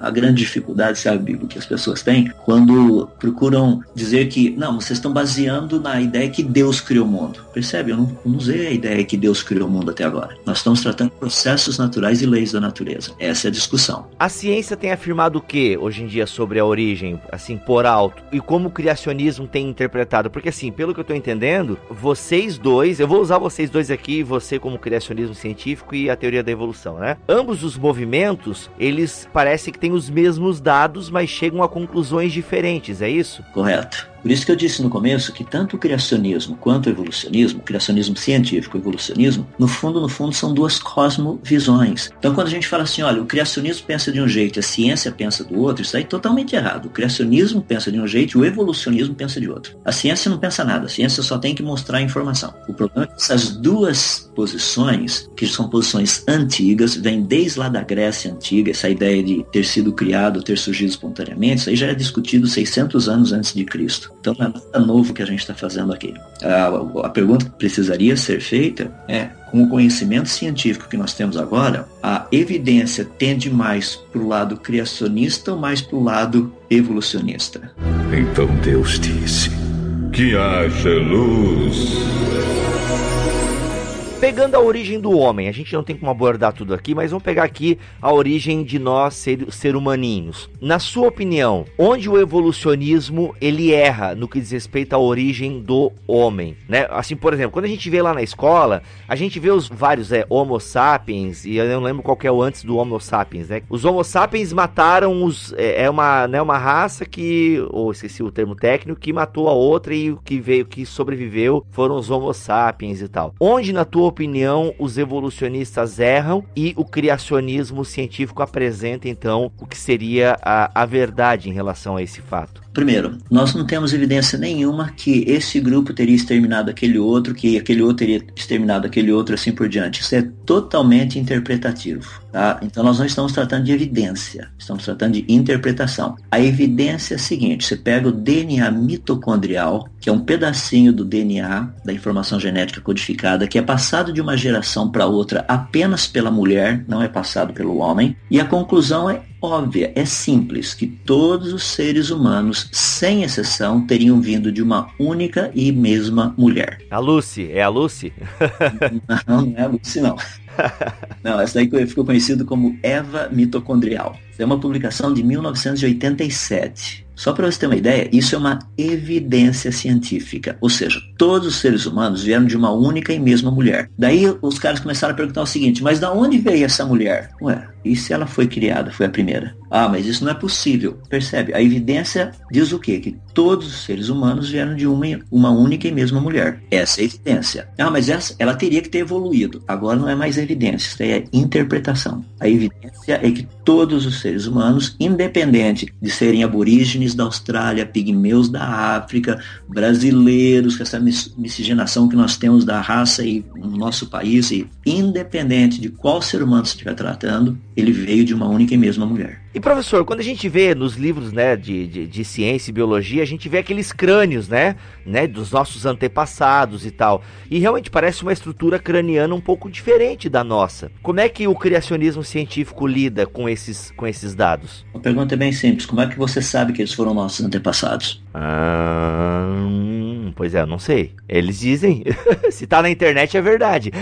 a grande dificuldade, sabe, que as pessoas têm quando procuram dizer que, não, vocês estão baseando na ideia que Deus criou o mundo. Percebe? Eu não, não usei a ideia que Deus criou o mundo até agora. Nós estamos tratando processos naturais e leis da natureza. Essa é a discussão. A ciência tem afirmado o que hoje em dia sobre a origem, assim, por alto? E como o criacionismo tem interpretado? Porque, assim, pelo que eu estou entendendo, vocês dois, eu vou usar vocês dois aqui, você como criacionismo científico, científico e a teoria da evolução, né? Ambos os movimentos, eles parecem que têm os mesmos dados, mas chegam a conclusões diferentes, é isso? Correto. Por isso que eu disse no começo que tanto o criacionismo quanto o evolucionismo, criacionismo científico e evolucionismo, no fundo, no fundo, são duas cosmovisões. Então, quando a gente fala assim, olha, o criacionismo pensa de um jeito, a ciência pensa do outro, isso aí é totalmente errado. O criacionismo pensa de um jeito e o evolucionismo pensa de outro. A ciência não pensa nada, a ciência só tem que mostrar a informação. O problema é que essas duas posições, que são posições antigas, vêm desde lá da Grécia Antiga, essa ideia de ter sido criado, ter surgido espontaneamente, isso aí já é discutido 600 anos antes de Cristo. Então não é nada novo que a gente está fazendo aqui. A, a pergunta que precisaria ser feita é com o conhecimento científico que nós temos agora, a evidência tende mais para o lado criacionista ou mais para o lado evolucionista? Então Deus disse: Que haja luz. Pegando a origem do homem, a gente não tem como abordar tudo aqui, mas vamos pegar aqui a origem de nós ser, ser humaninhos. Na sua opinião, onde o evolucionismo ele erra no que diz respeito à origem do homem, né? Assim, por exemplo, quando a gente vê lá na escola, a gente vê os vários é, Homo sapiens e eu não lembro qual é o antes do Homo sapiens, né? Os Homo sapiens mataram os é, é uma, né, uma raça que, ou esqueci o termo técnico, que matou a outra e o que veio que sobreviveu foram os Homo sapiens e tal. Onde na tua opinião, os evolucionistas erram e o criacionismo científico apresenta então o que seria a, a verdade em relação a esse fato? Primeiro, nós não temos evidência nenhuma que esse grupo teria exterminado aquele outro, que aquele outro teria exterminado aquele outro, assim por diante. Isso é totalmente interpretativo. Tá? Então nós não estamos tratando de evidência, estamos tratando de interpretação. A evidência é a seguinte: você pega o DNA mitocondrial, que é um pedacinho do DNA, da informação genética codificada, que é passado de uma geração para outra apenas pela mulher, não é passado pelo homem, e a conclusão é óbvia, é simples, que todos os seres humanos, sem exceção, teriam vindo de uma única e mesma mulher. A Lucy, é a Lucy? não, não é a Lucy não. Não, essa daí ficou conhecido como Eva mitocondrial. É uma publicação de 1987. Só para você ter uma ideia, isso é uma evidência científica. Ou seja, todos os seres humanos vieram de uma única e mesma mulher. Daí os caras começaram a perguntar o seguinte: mas da onde veio essa mulher? Ué, e se ela foi criada, foi a primeira? Ah, mas isso não é possível. Percebe? A evidência diz o quê? Que todos os seres humanos vieram de uma, uma única e mesma mulher. Essa é a evidência. Ah, mas essa, ela teria que ter evoluído. Agora não é mais evidência, isso é interpretação. A evidência é que todos os seres humanos, independente de serem aborígenes da Austrália, pigmeus da África, brasileiros, com essa miscigenação que nós temos da raça e no nosso país, e independente de qual ser humano você estiver tratando, ele veio de uma única e mesma mulher. E professor, quando a gente vê nos livros né, de, de, de, ciência e biologia, a gente vê aqueles crânios, né, né, dos nossos antepassados e tal. E realmente parece uma estrutura craniana um pouco diferente da nossa. Como é que o criacionismo científico lida com esses, com esses dados? A pergunta é bem simples. Como é que você sabe que eles foram nossos antepassados? Ah, pois é, eu não sei. Eles dizem. Se tá na internet é verdade.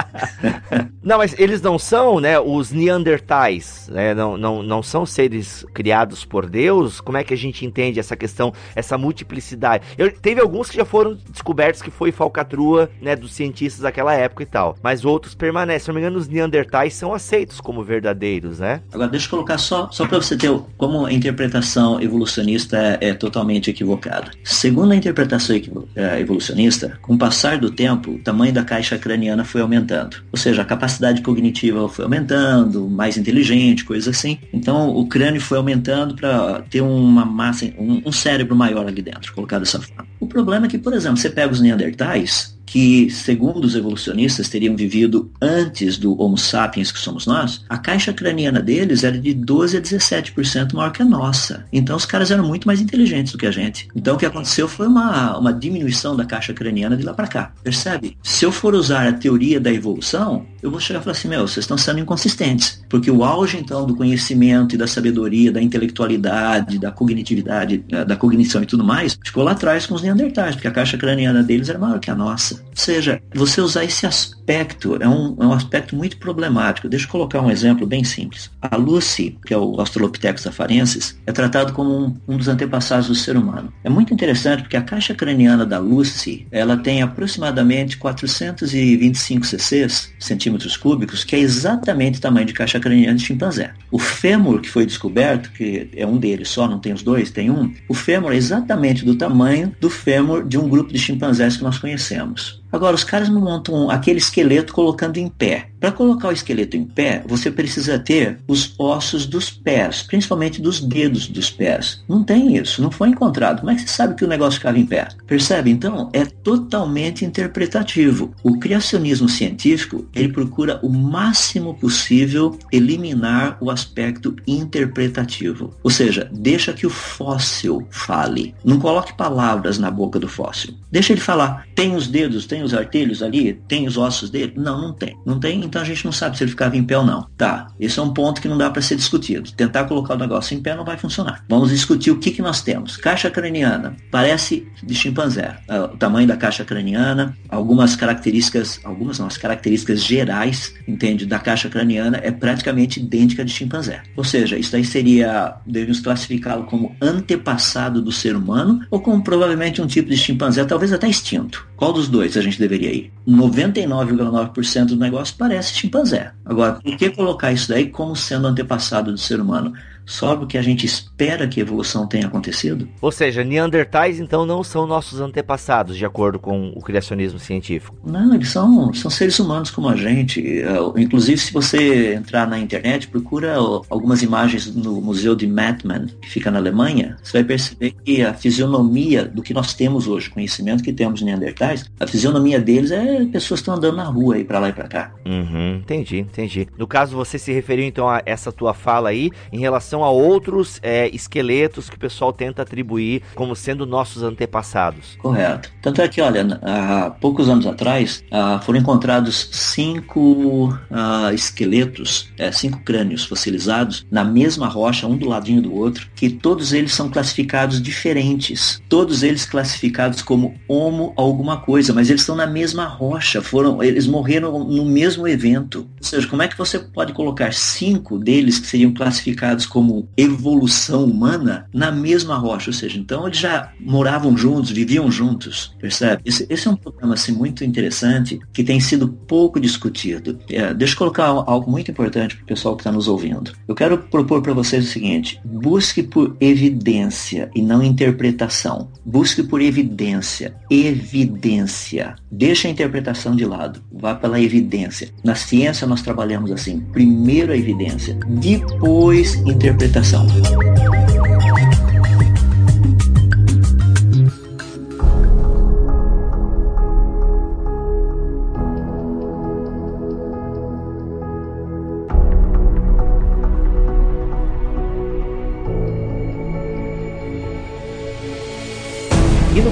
não, mas eles não são, né, os Neandertais, né? Não, não não, não são seres criados por Deus, como é que a gente entende essa questão, essa multiplicidade? Eu, teve alguns que já foram descobertos que foi falcatrua, né, dos cientistas daquela época e tal, mas outros permanecem. Se não me engano, os Neandertais são aceitos como verdadeiros, né? Agora, deixa eu colocar só, só para você ter como a interpretação evolucionista é, é totalmente equivocada. Segundo a interpretação é, evolucionista, com o passar do tempo, o tamanho da caixa craniana foi aumentando. Ou seja, a capacidade cognitiva foi aumentando, mais inteligente, coisa assim. Então o crânio foi aumentando para ter uma massa, um, um, cérebro maior ali dentro, colocado dessa forma. O problema é que, por exemplo, você pega os neandertais, que, segundo os evolucionistas, teriam vivido antes do Homo sapiens, que somos nós, a caixa craniana deles era de 12 a 17% maior que a nossa. Então os caras eram muito mais inteligentes do que a gente. Então o que aconteceu foi uma, uma diminuição da caixa craniana de lá para cá. Percebe? Se eu for usar a teoria da evolução, eu vou chegar e falar assim, meu, vocês estão sendo inconsistentes. Porque o auge, então, do conhecimento e da sabedoria, da intelectualidade, da cognitividade, da cognição e tudo mais, ficou lá atrás com os neandertais, porque a caixa craniana deles era maior que a nossa. Ou seja, você usar esse aspecto é um, é um aspecto muito problemático. Deixa eu colocar um exemplo bem simples. A Lucy, que é o Australopithecus afarensis, é tratado como um, um dos antepassados do ser humano. É muito interessante porque a caixa craniana da Lucy, ela tem aproximadamente 425 cc's, centímetros cúbicos, que é exatamente o tamanho de caixa craniana de chimpanzé. O fêmur que foi descoberto, que é um deles só, não tem os dois, tem um, o fêmur é exatamente do tamanho do fêmur de um grupo de chimpanzés que nós conhecemos. Agora, os caras não montam aquele esqueleto colocando em pé. Para colocar o esqueleto em pé, você precisa ter os ossos dos pés, principalmente dos dedos dos pés. Não tem isso, não foi encontrado. Como é que você sabe que o negócio ficava em pé? Percebe? Então, é totalmente interpretativo. O criacionismo científico, ele procura o máximo possível eliminar o aspecto interpretativo. Ou seja, deixa que o fóssil fale. Não coloque palavras na boca do fóssil. Deixa ele falar. Tem os dedos, tem os artelhos ali, tem os ossos dele? Não, não tem. Não tem, então a gente não sabe se ele ficava em pé ou não. Tá, esse é um ponto que não dá para ser discutido. Tentar colocar o negócio em pé não vai funcionar. Vamos discutir o que, que nós temos. Caixa craniana, parece de chimpanzé. Ah, o tamanho da caixa craniana, algumas características, algumas não, as características gerais, entende, da caixa craniana é praticamente idêntica de chimpanzé. Ou seja, isso daí seria, devemos classificá-lo como antepassado do ser humano ou como provavelmente um tipo de chimpanzé, talvez até extinto. Qual dos dois a gente deveria ir? 99,9% do negócio parece chimpanzé. Agora, por que colocar isso daí como sendo antepassado do ser humano? Só porque a gente espera que a evolução tenha acontecido? Ou seja, Neandertais então não são nossos antepassados, de acordo com o criacionismo científico? Não, eles são, são seres humanos como a gente. É, inclusive, se você entrar na internet, procura algumas imagens no Museu de Mettmann, que fica na Alemanha, você vai perceber que a fisionomia do que nós temos hoje, conhecimento que temos de Neandertais, a fisionomia deles é pessoas que estão andando na rua aí para lá e para cá. Uhum, entendi, entendi. No caso, você se referiu então a essa tua fala aí em relação relação a outros é, esqueletos que o pessoal tenta atribuir como sendo nossos antepassados. Correto. Tanto é que, olha, há poucos anos atrás ah, foram encontrados cinco ah, esqueletos, é, cinco crânios fossilizados na mesma rocha, um do ladinho do outro, que todos eles são classificados diferentes. Todos eles classificados como homo alguma coisa, mas eles estão na mesma rocha, foram, eles morreram no mesmo evento. Ou seja, como é que você pode colocar cinco deles que seriam classificados como como evolução humana na mesma rocha, ou seja, então eles já moravam juntos, viviam juntos, percebe? Esse, esse é um problema assim, muito interessante que tem sido pouco discutido. É, deixa eu colocar algo muito importante para o pessoal que está nos ouvindo. Eu quero propor para vocês o seguinte: busque por evidência e não interpretação. Busque por evidência, evidência. Deixa a interpretação de lado, vá pela evidência. Na ciência nós trabalhamos assim: primeiro a evidência, depois interpretação interpretação.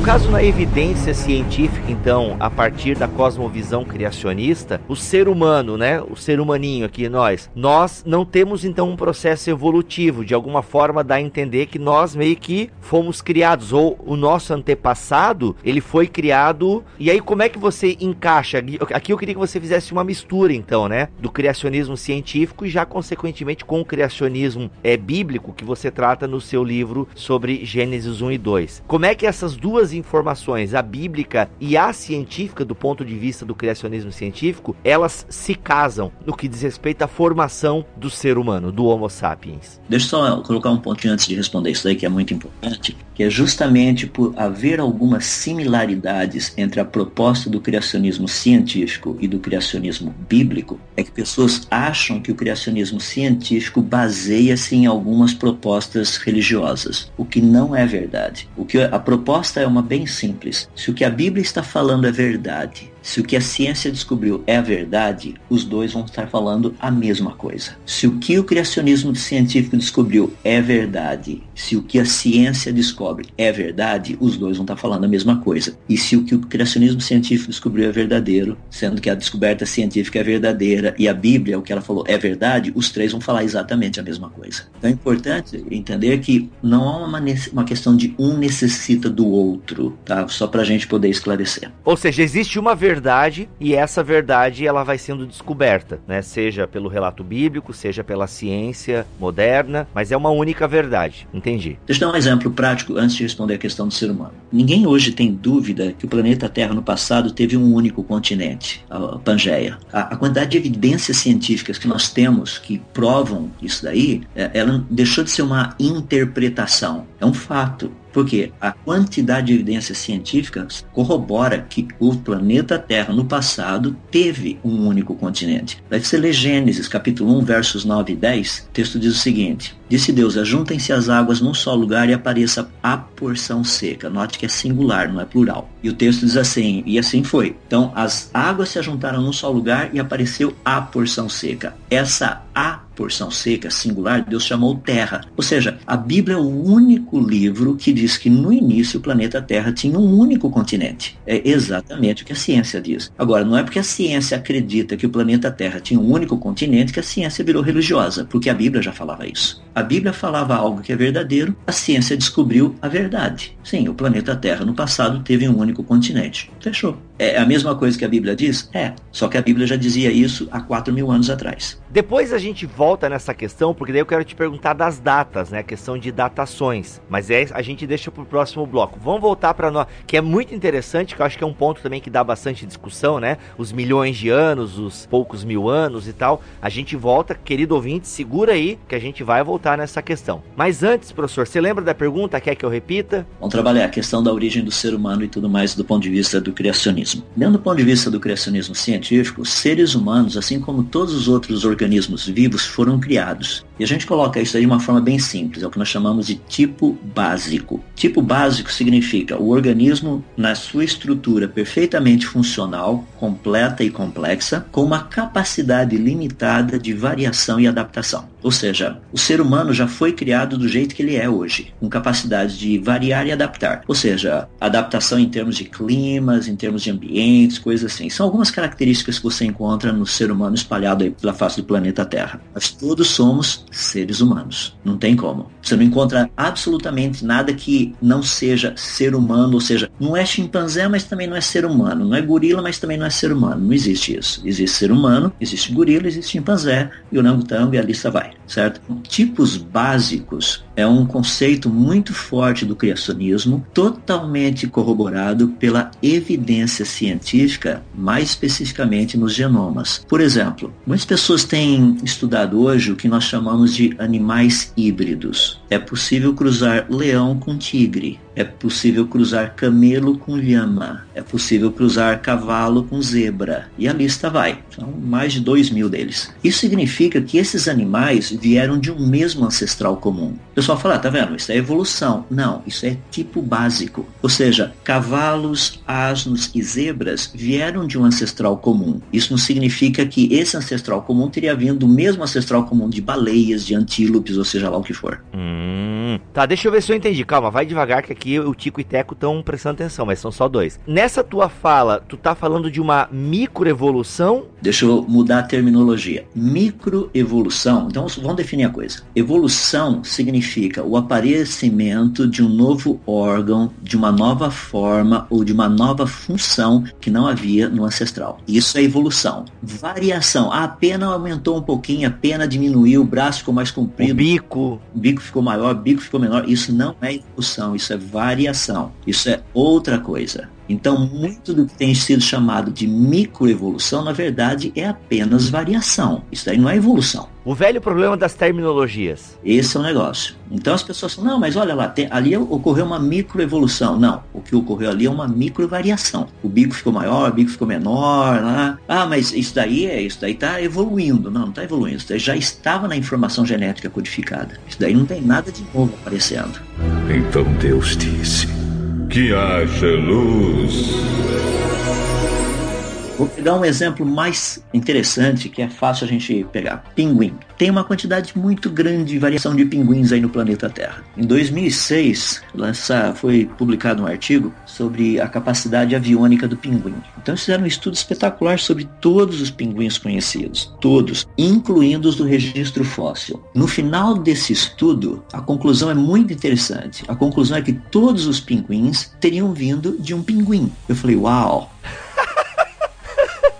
Caso na evidência científica, então, a partir da cosmovisão criacionista, o ser humano, né, o ser humaninho aqui, nós, nós não temos então um processo evolutivo, de alguma forma dá a entender que nós meio que fomos criados, ou o nosso antepassado, ele foi criado, e aí como é que você encaixa? Aqui eu queria que você fizesse uma mistura, então, né, do criacionismo científico e já consequentemente com o criacionismo é, bíblico que você trata no seu livro sobre Gênesis 1 e 2. Como é que essas duas informações, a bíblica e a científica, do ponto de vista do criacionismo científico, elas se casam no que diz respeito à formação do ser humano, do Homo sapiens. Deixa eu só colocar um pontinho antes de responder isso aí, que é muito importante, que é justamente por haver algumas similaridades entre a proposta do criacionismo científico e do criacionismo bíblico, é que pessoas acham que o criacionismo científico baseia-se em algumas propostas religiosas, o que não é verdade. O que a proposta é uma bem simples. Se o que a Bíblia está falando é verdade, se o que a ciência descobriu é a verdade, os dois vão estar falando a mesma coisa. Se o que o criacionismo científico descobriu é verdade, se o que a ciência descobre é verdade, os dois vão estar falando a mesma coisa. E se o que o criacionismo científico descobriu é verdadeiro, sendo que a descoberta científica é verdadeira e a Bíblia, o que ela falou, é verdade, os três vão falar exatamente a mesma coisa. Então é importante entender que não há uma, uma questão de um necessita do outro, tá? Só para a gente poder esclarecer. Ou seja, existe uma verdade e essa verdade ela vai sendo descoberta, né? Seja pelo relato bíblico, seja pela ciência moderna, mas é uma única verdade. Entendi. Deixa eu dar um exemplo prático antes de responder a questão do ser humano. Ninguém hoje tem dúvida que o planeta Terra no passado teve um único continente, a Pangeia. A, a quantidade de evidências científicas que nós temos que provam isso daí, é, ela deixou de ser uma interpretação. É um fato. Porque a quantidade de evidências científicas corrobora que o planeta Terra no passado teve um único continente. Deve ser ler Gênesis, capítulo 1, versos 9 e 10, o texto diz o seguinte: Disse Deus: Ajuntem-se as águas num só lugar e apareça a porção seca. Note que é singular, não é plural. E o texto diz assim, e assim foi. Então, as águas se ajuntaram num só lugar e apareceu a porção seca. Essa a porção seca, singular, Deus chamou terra. Ou seja, a Bíblia é o único livro que diz que no início o planeta Terra tinha um único continente. É exatamente o que a ciência diz. Agora, não é porque a ciência acredita que o planeta Terra tinha um único continente que a ciência virou religiosa, porque a Bíblia já falava isso. A Bíblia falava algo que é verdadeiro, a ciência descobriu a verdade. Sim, o planeta Terra no passado teve um único continente. Fechou. É a mesma coisa que a Bíblia diz? É. Só que a Bíblia já dizia isso há 4 mil anos atrás. Depois a gente volta nessa questão, porque daí eu quero te perguntar das datas, né? A questão de datações. Mas é, a gente deixa pro próximo bloco. Vamos voltar para nós, que é muito interessante, que eu acho que é um ponto também que dá bastante discussão, né? Os milhões de anos, os poucos mil anos e tal. A gente volta, querido ouvinte, segura aí que a gente vai voltar nessa questão. Mas antes, professor, você lembra da pergunta? Quer que eu repita? Vamos trabalhar a questão da origem do ser humano e tudo mais do ponto de vista do criacionismo. Dentro do ponto de vista do criacionismo científico, seres humanos, assim como todos os outros organismos vivos, foram criados. E a gente coloca isso aí de uma forma bem simples, é o que nós chamamos de tipo básico. Tipo básico significa o organismo na sua estrutura perfeitamente funcional, completa e complexa, com uma capacidade limitada de variação e adaptação. Ou seja, o ser humano já foi criado do jeito que ele é hoje, com capacidade de variar e adaptar. Ou seja, adaptação em termos de climas, em termos de ambientes, coisas assim. São algumas características que você encontra no ser humano espalhado aí pela face do planeta Terra. Nós todos somos seres humanos. Não tem como. Você não encontra absolutamente nada que não seja ser humano, ou seja, não é chimpanzé, mas também não é ser humano. Não é gorila, mas também não é ser humano. Não existe isso. Existe ser humano, existe gorila, existe chimpanzé, e o orangotango e a lista vai certo? Tipos básicos é um conceito muito forte do criacionismo, totalmente corroborado pela evidência científica, mais especificamente nos genomas. Por exemplo, muitas pessoas têm estudado hoje o que nós chamamos de animais híbridos. É possível cruzar leão com tigre, é possível cruzar camelo com lhama, é possível cruzar cavalo com zebra, e a lista vai. São mais de dois mil deles. Isso significa que esses animais vieram de um mesmo ancestral comum. O pessoal fala, ah, tá vendo? Isso é evolução. Não, isso é tipo básico. Ou seja, cavalos, asnos e zebras vieram de um ancestral comum. Isso não significa que esse ancestral comum teria vindo do mesmo ancestral comum de baleias, de antílopes, ou seja lá o que for. Hum, tá, deixa eu ver se eu entendi. Calma, vai devagar que aqui o Tico e Teco estão prestando atenção, mas são só dois. Nessa tua fala, tu tá falando de uma microevolução? Deixa eu mudar a terminologia. Microevolução, então vamos definir a coisa. Evolução significa o aparecimento de um novo órgão, de uma nova forma ou de uma nova função que não havia no ancestral. Isso é evolução. Variação. Ah, a pena aumentou um pouquinho, a pena diminuiu, o braço ficou mais comprido. O bico. O bico ficou maior, o bico ficou menor. Isso não é evolução, isso é variação. Isso é outra coisa. Então, muito do que tem sido chamado de microevolução, na verdade, é apenas variação. Isso daí não é evolução. O velho problema das terminologias. Esse é o negócio. Então as pessoas falam, não, mas olha lá, tem, ali ocorreu uma microevolução. Não, o que ocorreu ali é uma microvariação. O bico ficou maior, o bico ficou menor. Né? Ah, mas isso daí é isso daí está evoluindo. Não, não está evoluindo. Isso daí já estava na informação genética codificada. Isso daí não tem nada de novo aparecendo. Então Deus disse que haja luz. Vou pegar um exemplo mais interessante que é fácil a gente pegar. Pinguim. Tem uma quantidade muito grande de variação de pinguins aí no planeta Terra. Em 2006, lança, foi publicado um artigo sobre a capacidade aviônica do pinguim. Então eles fizeram um estudo espetacular sobre todos os pinguins conhecidos, todos, incluindo os do registro fóssil. No final desse estudo, a conclusão é muito interessante. A conclusão é que todos os pinguins teriam vindo de um pinguim. Eu falei, uau!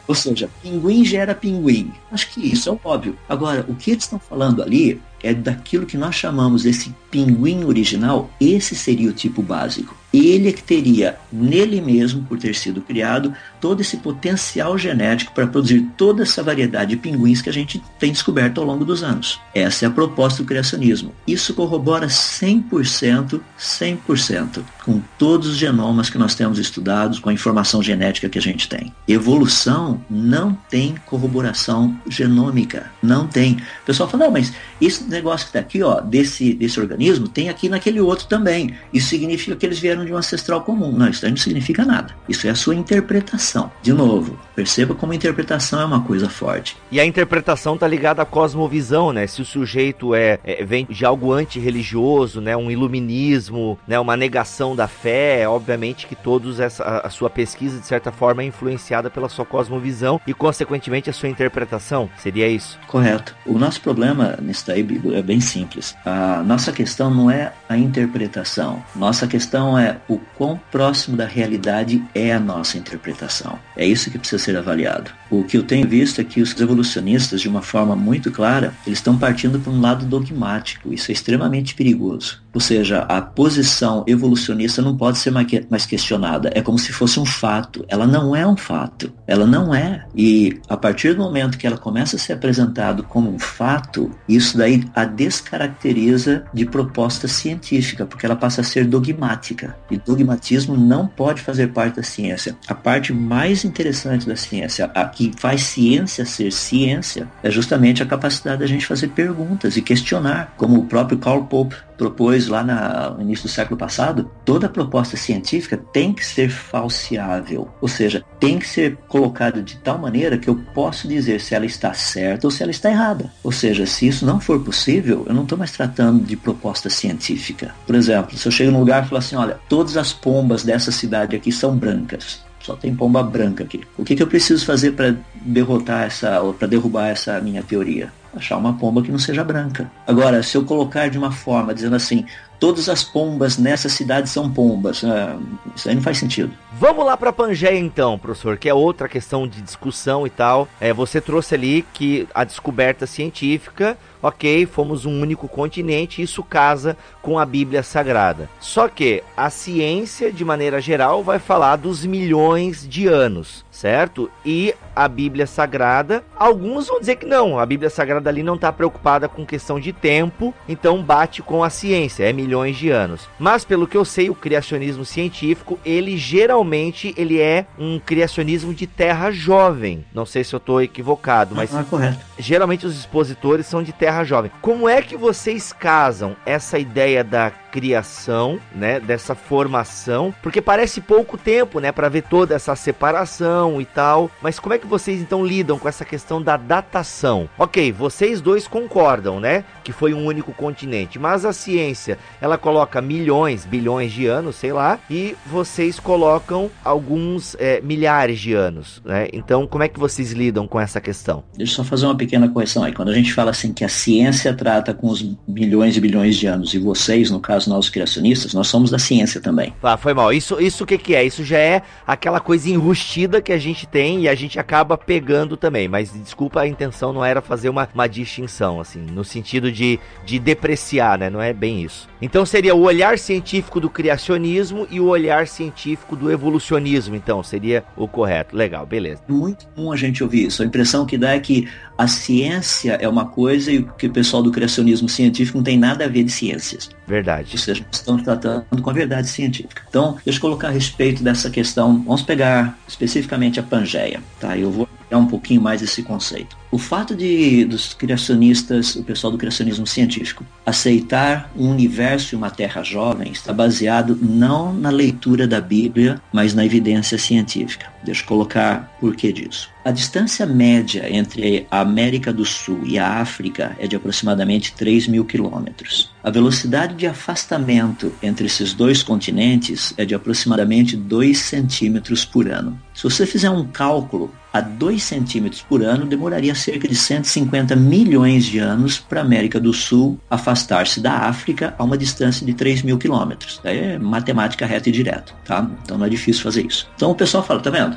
Ou seja, pinguim gera pinguim. Acho que isso é óbvio. Agora, o que eles estão falando ali é daquilo que nós chamamos esse pinguim original, esse seria o tipo básico. Ele é que teria nele mesmo, por ter sido criado, todo esse potencial genético para produzir toda essa variedade de pinguins que a gente tem descoberto ao longo dos anos. Essa é a proposta do criacionismo. Isso corrobora 100%, 100% com todos os genomas que nós temos estudados, com a informação genética que a gente tem. Evolução não tem corroboração genômica, não tem. O pessoal fala, não, mas esse negócio que está aqui, ó, desse, desse organismo, tem aqui naquele outro também. Isso significa que eles vieram de um ancestral comum. Não, isso não significa nada. Isso é a sua interpretação. De novo, perceba como a interpretação é uma coisa forte. E a interpretação está ligada à cosmovisão, né? Se o sujeito é, é vem de algo antirreligioso, né, um iluminismo, né, uma negação da fé, obviamente que todos essa a sua pesquisa de certa forma é influenciada pela sua cosmovisão e consequentemente a sua interpretação. Seria isso? Correto. O nosso problema nisso daí é bem simples. A nossa questão não é a interpretação. Nossa questão é o quão próximo da realidade é a nossa interpretação. É isso que precisa ser avaliado. O que eu tenho visto é que os evolucionistas, de uma forma muito clara, eles estão partindo para um lado dogmático. Isso é extremamente perigoso. Ou seja, a posição evolucionista não pode ser mais questionada. É como se fosse um fato. Ela não é um fato. Ela não é. E a partir do momento que ela começa a ser apresentado como um fato, isso daí a descaracteriza de proposta científica, porque ela passa a ser dogmática. E dogmatismo não pode fazer parte da ciência. A parte mais interessante da ciência, a que faz ciência ser ciência, é justamente a capacidade da gente fazer perguntas e questionar, como o próprio Karl Popper propôs lá na, no início do século passado, toda proposta científica tem que ser falseável, ou seja, tem que ser colocada de tal maneira que eu posso dizer se ela está certa ou se ela está errada. Ou seja, se isso não for possível, eu não estou mais tratando de proposta científica. Por exemplo, se eu chego num lugar e falo assim, olha, todas as pombas dessa cidade aqui são brancas só tem pomba branca aqui. O que, que eu preciso fazer para derrotar essa, ou para derrubar essa minha teoria? Achar uma pomba que não seja branca. Agora, se eu colocar de uma forma dizendo assim, todas as pombas nessa cidade são pombas. Ah, isso aí não faz sentido. Vamos lá para Pangeia então, professor, que é outra questão de discussão e tal. É, você trouxe ali que a descoberta científica, ok, fomos um único continente, isso casa com a Bíblia Sagrada. Só que a ciência, de maneira geral, vai falar dos milhões de anos, certo? E a Bíblia Sagrada, alguns vão dizer que não, a Bíblia Sagrada ali não está preocupada com questão de tempo, então bate com a ciência, é milhões de anos. Mas pelo que eu sei, o criacionismo científico, ele geralmente ele é um criacionismo de terra jovem. Não sei se eu estou equivocado, mas ah, correto. geralmente os expositores são de terra jovem. Como é que vocês casam essa ideia da criação, né, dessa formação, porque parece pouco tempo, né, para ver toda essa separação e tal. Mas como é que vocês então lidam com essa questão da datação? OK, vocês dois concordam, né, que foi um único continente, mas a ciência, ela coloca milhões, bilhões de anos, sei lá, e vocês colocam alguns é, milhares de anos, né? Então, como é que vocês lidam com essa questão? Deixa eu só fazer uma pequena correção aí. Quando a gente fala assim que a ciência trata com os bilhões e bilhões de anos e vocês, no caso caso nós criacionistas, nós somos da ciência também. Ah, foi mal. Isso isso o que que é? Isso já é aquela coisa enrustida que a gente tem e a gente acaba pegando também. Mas desculpa, a intenção não era fazer uma, uma distinção, assim, no sentido de, de depreciar, né? Não é bem isso. Então seria o olhar científico do criacionismo e o olhar científico do evolucionismo, então, seria o correto. Legal, beleza. Muito comum a gente ouvir isso. A impressão que dá é que a ciência é uma coisa e que o pessoal do criacionismo científico não tem nada a ver de ciências. Verdade. Ou seja, estamos tratando com a verdade científica. Então, deixa eu colocar a respeito dessa questão. Vamos pegar especificamente a Pangeia. Tá? Eu vou um pouquinho mais esse conceito. O fato de dos criacionistas, o pessoal do criacionismo científico, aceitar um universo e uma terra jovem está baseado não na leitura da Bíblia, mas na evidência científica. Deixa eu colocar por que disso. A distância média entre a América do Sul e a África é de aproximadamente 3 mil quilômetros. A velocidade de afastamento entre esses dois continentes é de aproximadamente 2 centímetros por ano. Se você fizer um cálculo a 2 centímetros por ano, demoraria cerca de 150 milhões de anos para a América do Sul afastar-se da África a uma distância de 3 mil quilômetros. É matemática reta e direta, tá? Então não é difícil fazer isso. Então o pessoal fala, tá vendo?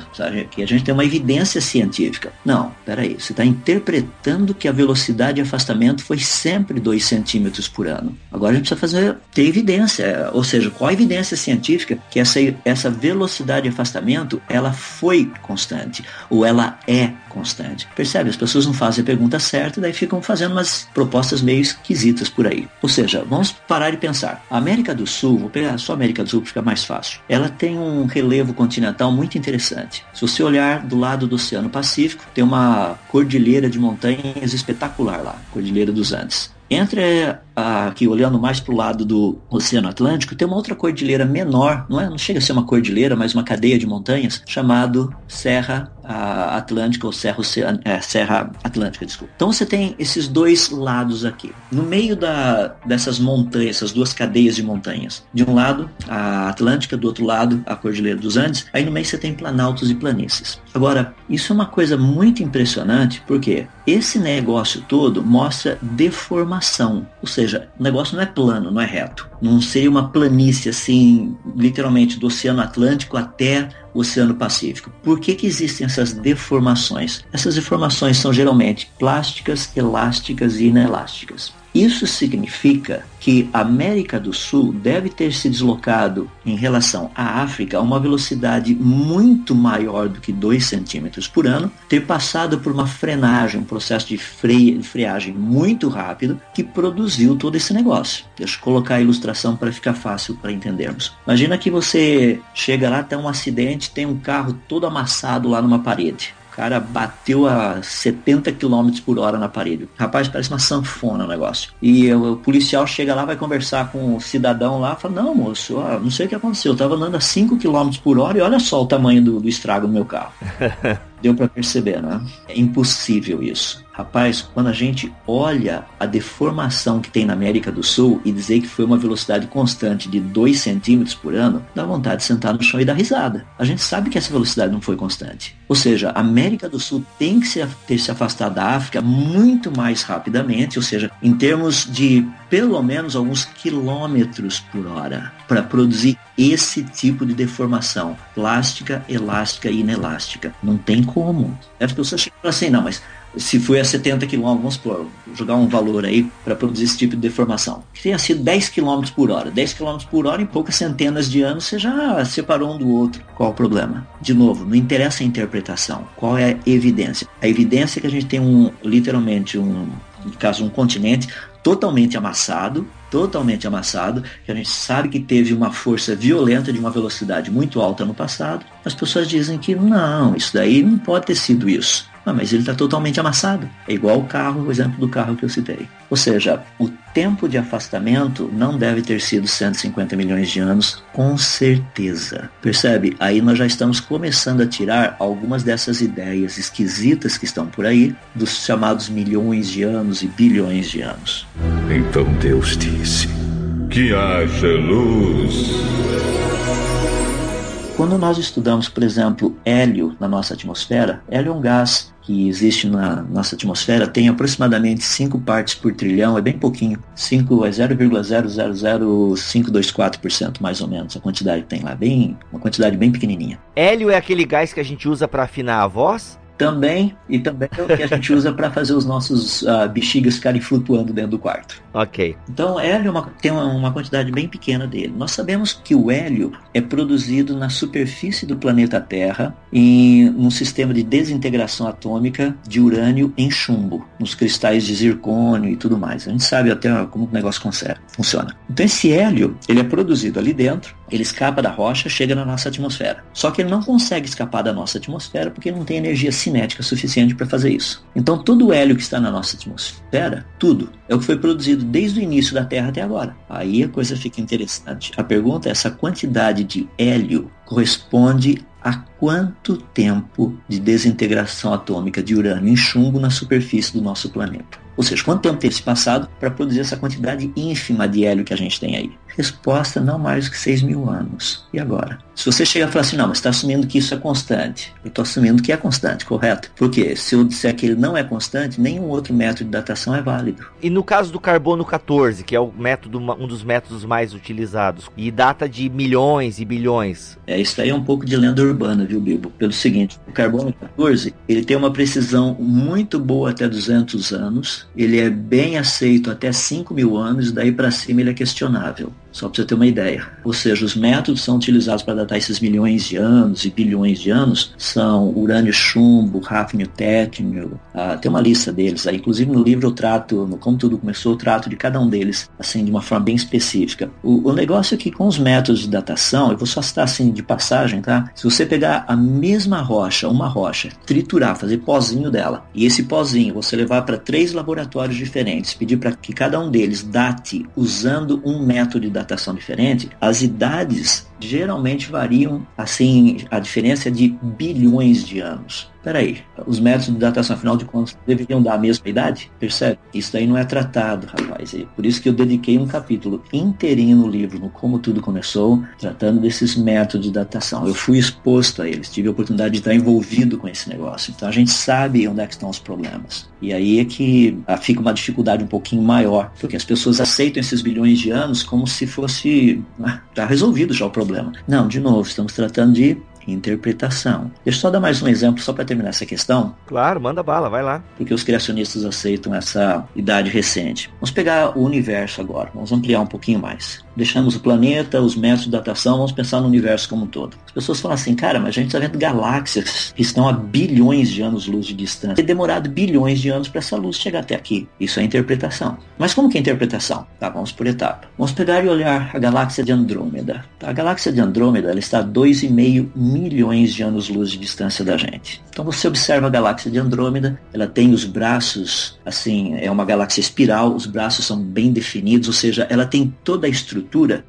Que a gente tem uma evidência científica. Não, peraí, você está interpretando que a velocidade de afastamento foi sempre 2 centímetros por ano. Agora a gente precisa fazer, ter evidência, ou seja, qual a evidência científica que essa, essa velocidade de afastamento ela foi constante, ou ela é constante. Percebe? As pessoas não fazem a pergunta certa e daí ficam fazendo umas propostas meio esquisitas por aí. Ou seja, vamos parar e pensar. A América do Sul, vou pegar só a América do Sul ficar mais fácil, ela tem um relevo continental muito interessante. Se você olhar do lado do Oceano Pacífico, tem uma cordilheira de montanhas espetacular lá, Cordilheira dos Andes. Entre aqui olhando mais para o lado do Oceano Atlântico, tem uma outra cordilheira menor, não é? Não chega a ser uma cordilheira, mas uma cadeia de montanhas chamado Serra Atlântica ou Serra, é, Serra Atlântica, desculpa. Então você tem esses dois lados aqui. No meio da, dessas montanhas, essas duas cadeias de montanhas, de um lado a Atlântica, do outro lado a Cordilheira dos Andes, aí no meio você tem planaltos e planícies. Agora, isso é uma coisa muito impressionante, porque esse negócio todo mostra deformação, ou seja, seja, o negócio não é plano, não é reto. Não seria uma planície assim, literalmente do Oceano Atlântico até o Oceano Pacífico. Por que, que existem essas deformações? Essas deformações são geralmente plásticas, elásticas e inelásticas. Isso significa que a América do Sul deve ter se deslocado em relação à África a uma velocidade muito maior do que 2 centímetros por ano, ter passado por uma frenagem, um processo de, freia, freagem muito rápido que produziu todo esse negócio. Deixa eu colocar a ilustração para ficar fácil para entendermos. Imagina que você chega lá, tem um acidente, tem um carro todo amassado lá numa parede. O cara bateu a 70 km por hora na parede. Rapaz, parece uma sanfona o negócio. E o, policial chega lá, vai conversar com o cidadão lá, fala, não, moço, ó, não sei o que aconteceu. Eu tava andando a 5 km por hora e olha só o tamanho do, do estrago do meu carro. Deu para perceber, né? É impossível isso. Rapaz, quando a gente olha a deformação que tem na América do Sul e dizer que foi uma velocidade constante de 2 centímetros por ano, dá vontade de sentar no chão e dar risada. A gente sabe que essa velocidade não foi constante. Ou seja, a América do Sul tem que ter se afastado da África muito mais rapidamente, ou seja, em termos de pelo menos alguns quilômetros por hora, para produzir esse tipo de deformação plástica, elástica e inelástica. Não tem como. As pessoas chegam assim, não, mas se foi a 70 km, vamos jogar um valor aí para produzir esse tipo de deformação, que tenha sido 10 km por hora. 10 km por hora em poucas centenas de anos você já separou um do outro. Qual o problema? De novo, não interessa a interpretação. Qual é a evidência? A evidência é que a gente tem um, literalmente, um, no caso, um continente totalmente amassado, totalmente amassado, que a gente sabe que teve uma força violenta de uma velocidade muito alta no passado. As pessoas dizem que não, isso daí não pode ter sido isso. Ah, mas ele está totalmente amassado. É igual o carro, o exemplo do carro que eu citei. Ou seja, o tempo de afastamento não deve ter sido 150 milhões de anos, com certeza. Percebe? Aí nós já estamos começando a tirar algumas dessas ideias esquisitas que estão por aí, dos chamados milhões de anos e bilhões de anos. Então Deus disse: Que haja luz. Quando nós estudamos, por exemplo, hélio na nossa atmosfera, hélio é um gás que existe na nossa atmosfera tem aproximadamente 5 partes por trilhão, é bem pouquinho. 5 é 0,000524% mais ou menos a quantidade que tem lá, bem, uma quantidade bem pequenininha. Hélio é aquele gás que a gente usa para afinar a voz? Também, e também é o que a gente usa para fazer os nossos uh, bexigas ficarem flutuando dentro do quarto. Ok. Então, hélio é uma, tem uma, uma, quantidade bem pequena dele. Nós sabemos que o hélio é produzido na superfície do planeta Terra em um sistema de desintegração atômica de urânio em chumbo, nos cristais de zircônio e tudo mais. A gente sabe até como o negócio funciona. Então, esse hélio ele é produzido ali dentro Ele escapa da rocha, chega na nossa atmosfera. Só que ele não consegue escapar da nossa atmosfera porque não tem energia cinética suficiente para fazer isso. Então todo o hélio que está na nossa atmosfera, tudo, é o que foi produzido desde o início da Terra até agora. Aí a coisa fica interessante. A pergunta é essa quantidade de hélio corresponde a quanto tempo de desintegração atômica de urânio em chumbo na superfície do nosso planeta. Ou seja, quanto tempo teve se passado para produzir essa quantidade ínfima de hélio que a gente tem aí? Resposta, não mais do que 6 mil anos. E agora? Se você chega e falar assim, não, mas está assumindo que isso é constante. Eu estou assumindo que é constante, correto? Porque se eu disser que ele não é constante, nenhum outro método de datação é válido. E no caso do carbono 14, que é o método, um dos métodos mais utilizados, e data de milhões e bilhões. É, isso aí é um pouco de lenda urbana, viu, Bibo? Pelo seguinte, o carbono 14, ele tem uma precisão muito boa até 200 anos, ele é bem aceito até 5 mil anos, daí para cima ele é questionável. Só para você ter uma ideia. Ou seja, os métodos são utilizados para datar esses milhões de anos e bilhões de anos são urânio chumbo, hafnio tétnio, ah, tem uma lista deles. Aí, inclusive no livro eu trato, no Como Tudo Começou, eu trato de cada um deles, assim, de uma forma bem específica. O, o negócio é que com os métodos de datação, eu vou só citar assim de passagem, tá? Se você pegar a mesma rocha, uma rocha, triturar, fazer pozinho dela, e esse pozinho você levar para três laboratórios diferentes, pedir para que cada um deles date usando um método de datação diferente, as idades geralmente variam, assim, a diferença é de bilhões de anos. Peraí, os métodos de datação, afinal de contas, deveriam dar a mesma idade? Percebe? Isso daí não é tratado, rapaz. Por isso que eu dediquei um capítulo inteirinho no livro, no Como Tudo Começou, tratando desses métodos de datação. Eu fui exposto a eles, tive a oportunidade de estar envolvido com esse negócio. Então a gente sabe onde é que estão os problemas. E aí é que ah, fica uma dificuldade um pouquinho maior, porque as pessoas aceitam esses bilhões de anos como se fosse ah, já resolvido já o problema. Não, de novo, estamos tratando de interpretação. Deixa eu só dar mais um exemplo só para terminar essa questão. Claro, manda bala, vai lá. Porque os criacionistas aceitam essa idade recente. Vamos pegar o universo agora, vamos ampliar um pouquinho mais. Deixamos o planeta, os métodos de datação, vamos pensar no universo como um todo. As pessoas falam assim, cara, mas a gente está vendo galáxias que estão a bilhões de anos-luz de distância. Tem demorado bilhões de anos para essa luz chegar até aqui. Isso é interpretação. Mas como que é interpretação? Tá, vamos por etapa. Vamos pegar e olhar a galáxia de Andrômeda. A galáxia de Andrômeda ela está a 2,5 milhões de anos-luz de distância da gente. Então você observa a galáxia de Andrômeda, ela tem os braços, assim, é uma galáxia espiral, os braços são bem definidos, ou seja, ela tem toda a estrutura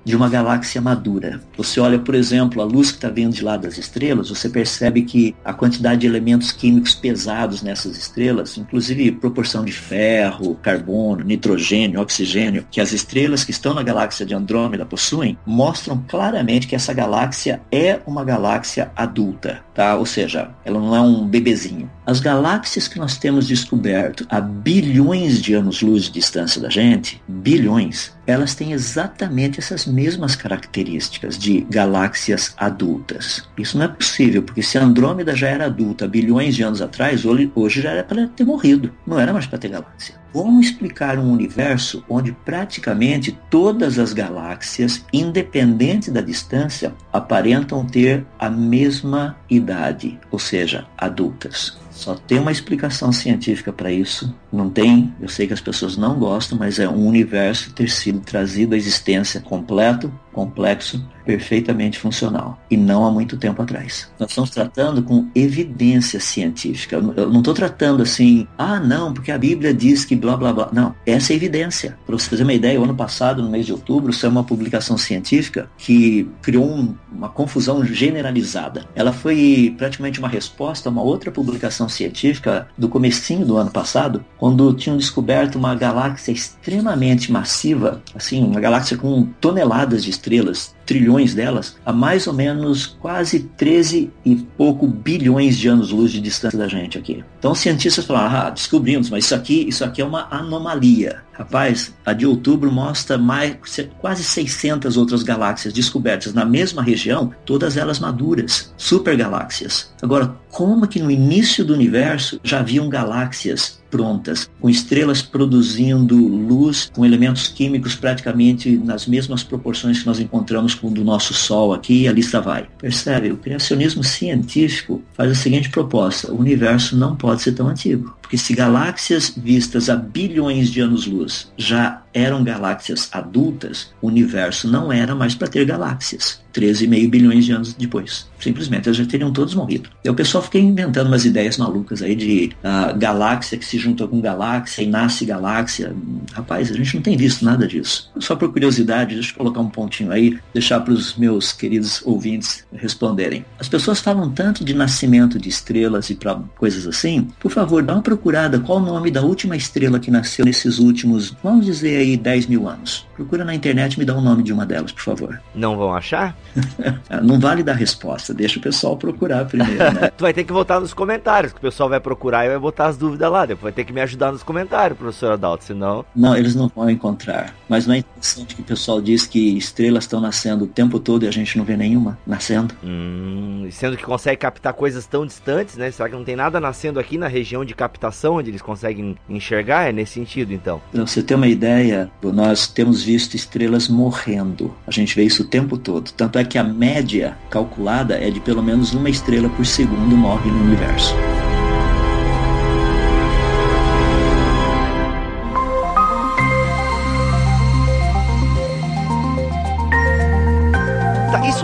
de uma galáxia madura. Você olha, por exemplo, a luz que está vindo de lá das estrelas, você percebe que a quantidade de elementos químicos pesados nessas estrelas, inclusive proporção de ferro, carbono, nitrogênio, oxigênio, que as estrelas que estão na galáxia de Andrômeda possuem, mostram claramente que essa galáxia é uma galáxia adulta, tá? Ou seja, ela não é um bebezinho. As galáxias que nós temos descoberto a bilhões de anos-luz de distância da gente, bilhões, elas têm exatamente essas mesmas características de galáxias adultas. Isso não é possível, porque se Andrômeda já era adulta bilhões de anos atrás, hoje já era para ter morrido. Não era mais para ter galáxia. Como explicar um universo onde praticamente todas as galáxias, independente da distância, aparentam ter a mesma idade, ou seja, adultas? Só tem uma explicação científica para isso. Não tem, eu sei que as pessoas não gostam, mas é um universo ter sido trazido à existência completo, complexo, perfeitamente funcional. E não há muito tempo atrás. Nós estamos tratando com evidência científica. Eu não estou tratando assim, ah, não, porque a Bíblia diz que blá blá blá. Não, essa é evidência. Para você fazer uma ideia, o ano passado, no mês de outubro, saiu uma publicação científica que criou um, uma confusão generalizada. Ela foi praticamente uma resposta a uma outra publicação científica do comecinho do ano passado, quando tinham descoberto uma galáxia extremamente massiva, assim, uma galáxia com toneladas de estrelas, trilhões delas, a mais ou menos quase 13 e pouco bilhões de anos-luz de distância da gente aqui. Então cientistas falaram, ah, descobrimos, mas isso aqui, isso aqui é uma anomalia. Rapaz, a de outubro mostra mais, quase 600 outras galáxias descobertas na mesma região, todas elas maduras, supergaláxias. Agora, como que no início do universo já haviam galáxias prontas, com estrelas produzindo luz, com elementos químicos praticamente nas mesmas proporções que nós encontramos com o do nosso Sol aqui, e a lista vai. Percebe? O criacionismo científico faz a seguinte proposta: o universo não pode ser tão antigo. Porque se galáxias vistas há bilhões de anos-luz já eram galáxias adultas, o universo não era mais para ter galáxias. 13,5 bilhões de anos depois. Simplesmente, eles já teriam todos morrido. E o pessoal fica inventando umas ideias malucas aí de uh, galáxia que se junta com galáxia e nasce galáxia. Rapaz, a gente não tem visto nada disso. Só por curiosidade, deixa eu colocar um pontinho aí, deixar para os meus queridos ouvintes responderem. As pessoas falam tanto de nascimento de estrelas e para coisas assim. Por favor, dá uma procurada. Qual o nome da última estrela que nasceu nesses últimos, vamos dizer aí, 10 mil anos? Procura na internet e me dá o nome de uma delas, por favor. Não vão achar? não vale dar resposta, deixa o pessoal procurar primeiro, né? tu vai ter que votar nos comentários, que o pessoal vai procurar e vai botar as dúvidas lá. Depois vai ter que me ajudar nos comentários, professor Adalto, senão. Não, eles não vão encontrar. Mas não é interessante que o pessoal diz que estrelas estão nascendo o tempo todo e a gente não vê nenhuma nascendo. Hum, sendo que consegue captar coisas tão distantes, né? Será que não tem nada nascendo aqui na região de captação onde eles conseguem enxergar? É nesse sentido, então. Pra você ter uma ideia, nós temos visto estrelas morrendo. A gente vê isso o tempo todo. Tanto é que a média calculada é de pelo menos uma estrela por segundo morre no universo.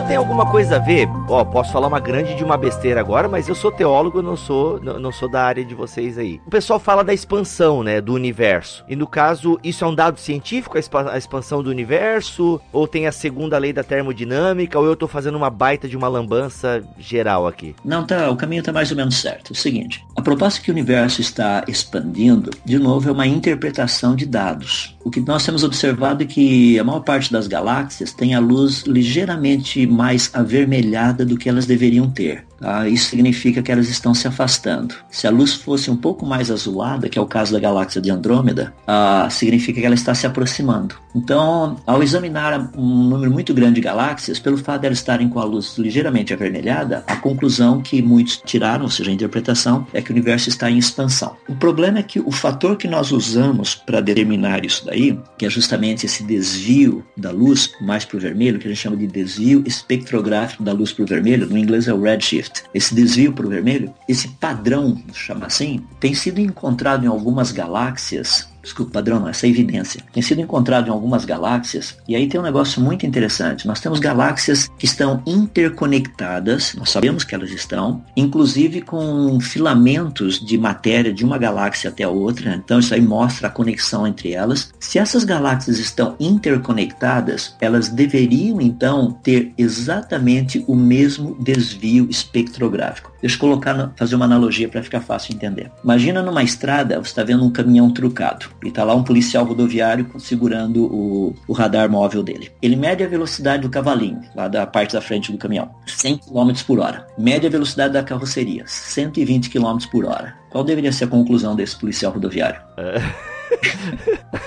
Tem alguma coisa a ver? Ó, posso falar uma grande de uma besteira agora, mas eu sou teólogo, não sou, não, não sou da área de vocês aí. O pessoal fala da expansão, né, do universo. E no caso, isso é um dado científico, a expansão do universo? Ou tem a segunda lei da termodinâmica? Ou eu tô fazendo uma baita de uma lambança geral aqui? Não, tá, o caminho tá mais ou menos certo. É o seguinte, a proposta que o universo está expandindo, de novo, é uma interpretação de dados. O que nós temos observado é que a maior parte das galáxias tem a luz ligeiramente mais avermelhada do que elas deveriam ter. Tá? Isso significa que elas estão se afastando. Se a luz fosse um pouco mais azulada, que é o caso da galáxia de Andrômeda, ah, significa que ela está se aproximando. Então, ao examinar um número muito grande de galáxias, pelo fato de elas estarem com a luz ligeiramente avermelhada, a conclusão que muitos tiraram, ou seja, a interpretação, é que o universo está em expansão. O problema é que o fator que nós usamos para determinar isso daí, que é justamente esse desvio da luz mais para o vermelho, que a gente chama de desvio espectrográfico da luz para o vermelho, no inglês é o redshift, esse desvio para o vermelho, esse padrão, chama assim, tem sido encontrado em algumas galáxias desculpa, padrão essa é evidência, tem sido encontrado em algumas galáxias, e aí tem um negócio muito interessante. Nós temos galáxias que estão interconectadas, nós sabemos que elas estão, inclusive com filamentos de matéria de uma galáxia até a outra, então isso aí mostra a conexão entre elas. Se essas galáxias estão interconectadas, elas deveriam então ter exatamente o mesmo desvio espectrográfico. Deixa eu colocar, fazer uma analogia para ficar fácil de entender. Imagina numa estrada, você está vendo um caminhão trucado. E tá lá um policial rodoviário segurando o, o radar móvel dele. Ele mede a velocidade do cavalinho, lá da parte da frente do caminhão. 100 km por hora. Mede a velocidade da carroceria. 120 km por hora. Qual deveria ser a conclusão desse policial rodoviário? É.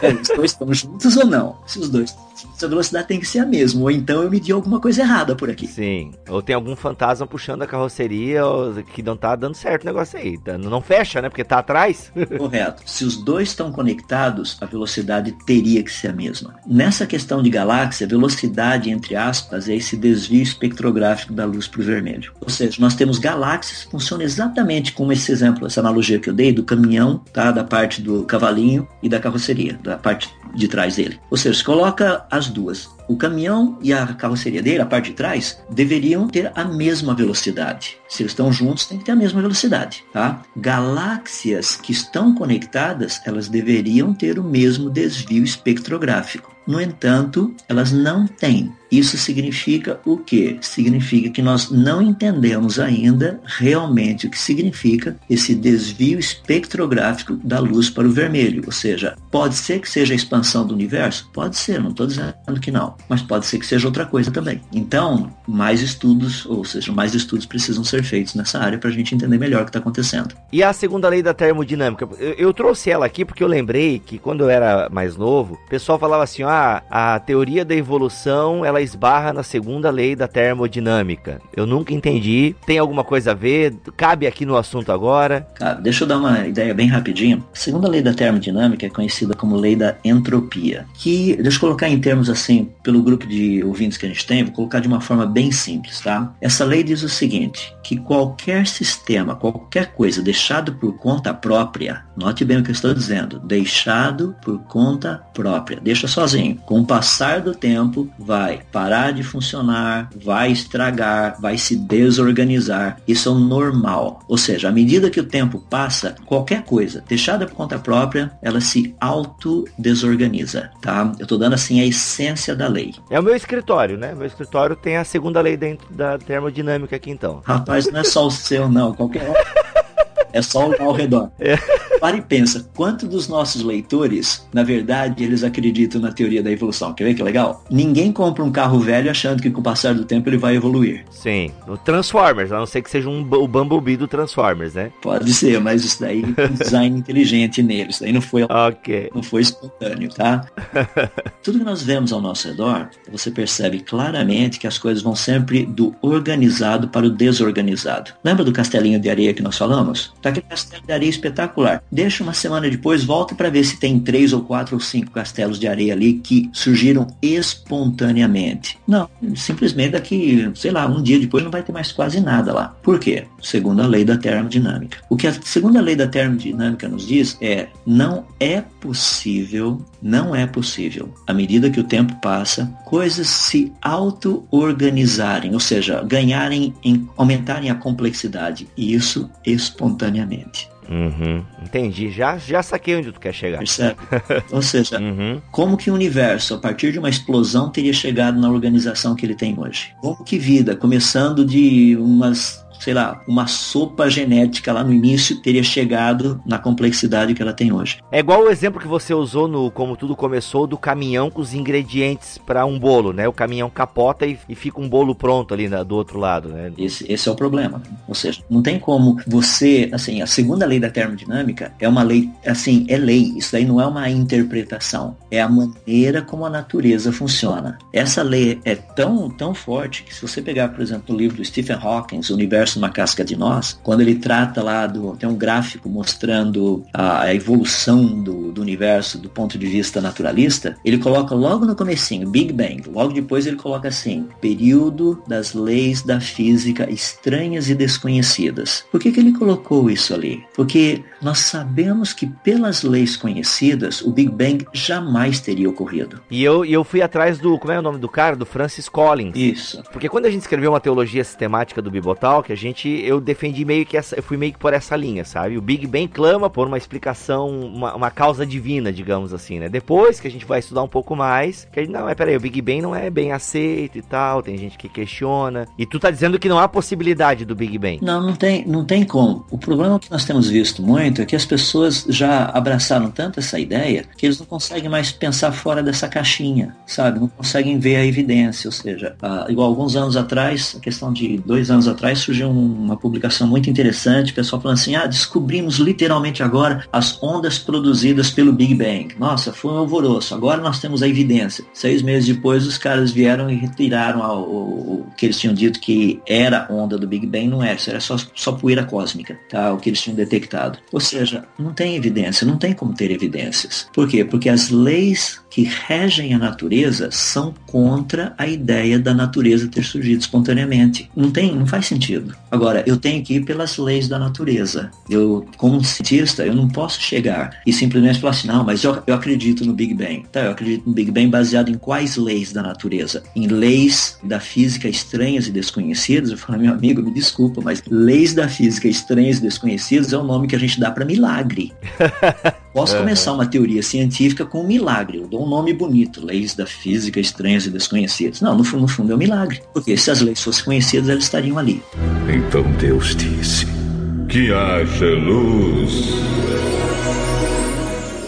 é, os dois estão juntos ou não? Se os dois a velocidade tem que ser a mesma, ou então eu medi alguma coisa errada por aqui. Sim, ou tem algum fantasma puxando a carroceria que não tá dando certo o negócio aí. Tá, não fecha, né? Porque tá atrás. Correto. Se os dois estão conectados, a velocidade teria que ser a mesma. Nessa questão de galáxia, velocidade, entre aspas, é esse desvio espectrográfico da luz para o vermelho. Ou seja, nós temos galáxias que funcionam exatamente como esse exemplo, essa analogia que eu dei do caminhão, tá? Da parte do cavalinho e da carroceria, da parte de trás dele. Ou seja, se coloca as duas. O caminhão e a carroceria dele, a parte de trás, deveriam ter a mesma velocidade. Se eles estão juntos, tem que ter a mesma velocidade, tá? Galáxias que estão conectadas, elas deveriam ter o mesmo desvio espectrográfico. No entanto, elas não têm. Isso significa o quê? Significa que nós não entendemos ainda realmente o que significa esse desvio espectrográfico da luz para o vermelho. Ou seja, pode ser que seja a expansão do universo? Pode ser, não estou dizendo que não, mas pode ser que seja outra coisa também. Então, mais estudos, ou seja, mais estudos precisam ser feitos nessa área para a gente entender melhor o que está acontecendo. E a segunda lei da termodinâmica? Eu, eu, trouxe ela aqui porque eu lembrei que quando eu era mais novo, o pessoal falava assim, ah, a teoria da evolução, ela esbarra na segunda lei da termodinâmica. Eu nunca entendi. Tem alguma coisa a ver? Cabe aqui no assunto agora? Cara, deixa eu dar uma ideia bem rapidinho. A segunda lei da termodinâmica é conhecida como lei da entropia, que, deixa eu colocar em termos assim pelo grupo de ouvintes que a gente tem, vou colocar de uma forma bem simples, tá? Essa lei diz o seguinte, que qualquer sistema, qualquer coisa deixado por conta própria, note bem o que eu estou dizendo, deixado por conta própria, deixa sozinho. Com o passar do tempo, vai parar de funcionar, vai estragar, vai se desorganizar. Isso é o normal. Ou seja, à medida que o tempo passa, qualquer coisa deixada por conta própria, ela se auto-desorganiza, tá? Eu estou dando assim a essência da lei. É o meu escritório, né? Meu escritório tem a segunda lei dentro da termodinâmica aqui então. Rapaz, não é só o seu não, qualquer. É só olhar ao redor. É. Para e pensa, quanto dos nossos leitores, na verdade, eles acreditam na teoria da evolução? Quer ver que legal? Ninguém compra um carro velho achando que com o passar do tempo ele vai evoluir. Sim, o Transformers, a não ser que seja um, o Bumblebee do Transformers, né? Pode ser, mas isso daí tem design inteligente nele, isso daí não foi, okay. não foi espontâneo, tá? Tudo que nós vemos ao nosso redor, você percebe claramente que as coisas vão sempre do organizado para o desorganizado. Lembra do castelinho de areia que nós falamos? Tá aquele castelo de areia espetacular deixa uma semana depois, volta para ver se tem três ou quatro ou cinco castelos de areia ali que surgiram espontaneamente. Não, simplesmente daqui, sei lá, um dia depois não vai ter mais quase nada lá. Por quê? Segundo a lei da termodinâmica. O que a segunda lei da termodinâmica nos diz é não é possível, não é possível, à medida que o tempo passa, coisas se auto-organizarem, ou seja, ganharem, em, aumentarem a complexidade. E isso espontaneamente. Uhum, entendi. Já, já saquei onde tu quer chegar. Percebe? Ou seja, uhum. como que o universo, a partir de uma explosão, teria chegado na organização que ele tem hoje? Como que vida, começando de umas sei lá, uma sopa genética lá no início teria chegado na complexidade que ela tem hoje. É igual o exemplo que você usou no Como Tudo Começou do caminhão com os ingredientes para um bolo, né? O caminhão capota e, e fica um bolo pronto ali do outro lado, né? Esse, esse é o problema. Ou seja, não tem como você, assim, a segunda lei da termodinâmica é uma lei, assim, é lei. Isso daí não é uma interpretação. É a maneira como a natureza funciona. Essa lei é tão, tão forte que se você pegar, por exemplo, o livro do Stephen Hawking, O Universo Numa Casca de Nós, quando ele trata lá do. tem um gráfico mostrando a, a evolução do, do, universo do ponto de vista naturalista, ele coloca logo no comecinho, Big Bang. Logo depois ele coloca assim, período das leis da física estranhas e desconhecidas. Por que, que ele colocou isso ali? Porque nós sabemos que pelas leis conhecidas, o Big Bang jamais teria ocorrido. E eu, eu fui atrás do, como é o nome do cara? Do Francis Collins. Isso. Porque quando a gente escreveu uma teologia sistemática do Bibotal, que a gente, eu defendi meio que essa, eu fui meio que por essa linha, sabe? O Big Bang clama por uma explicação, uma, uma causa divina, digamos assim, né? Depois que a gente vai estudar um pouco mais, que a gente, não, mas peraí, o Big Bang não é bem aceito e tal, tem gente que questiona. E tu tá dizendo que não há possibilidade do Big Bang. Não, não tem, não tem como. O problema que nós temos visto muito é que as pessoas já abraçaram tanto essa ideia que eles não conseguem mais pensar fora dessa caixinha, sabe? Não conseguem ver a evidência, ou seja, ah, igual alguns anos atrás, a questão de dois anos atrás surgiu uma publicação muito interessante, o pessoal falando assim, ah, descobrimos literalmente agora as ondas produzidas pelo Big Bang. Nossa, foi um alvoroço, agora nós temos a evidência. Seis meses depois, os caras vieram e retiraram o, o que eles tinham dito que era onda do Big Bang, não era, isso era só, só poeira cósmica, tá? o que eles tinham detectado. Ou seja, não tem evidência, não tem como ter evidências. Por quê? Porque as leis que regem a natureza são contra a ideia da natureza ter surgido espontaneamente. Não tem, não faz sentido. Agora, eu tenho que ir pelas leis da natureza. Eu, como um cientista, eu não posso chegar e simplesmente falar assim, não, mas eu, eu acredito no Big Bang. Tá, eu acredito no Big Bang baseado em quais leis da natureza? Em leis da física estranhas e desconhecidas? Eu falo, meu amigo, me desculpa, mas leis da física estranhas e desconhecidas é o nome que a gente dá para milagre. Posso começar uma teoria científica com um milagre. Eu dou um nome bonito, leis da física estranhas e desconhecidas. Não, no, no fundo é um milagre. Porque se as leis fossem conhecidas, elas estariam ali. Então Deus disse: Que haja luz.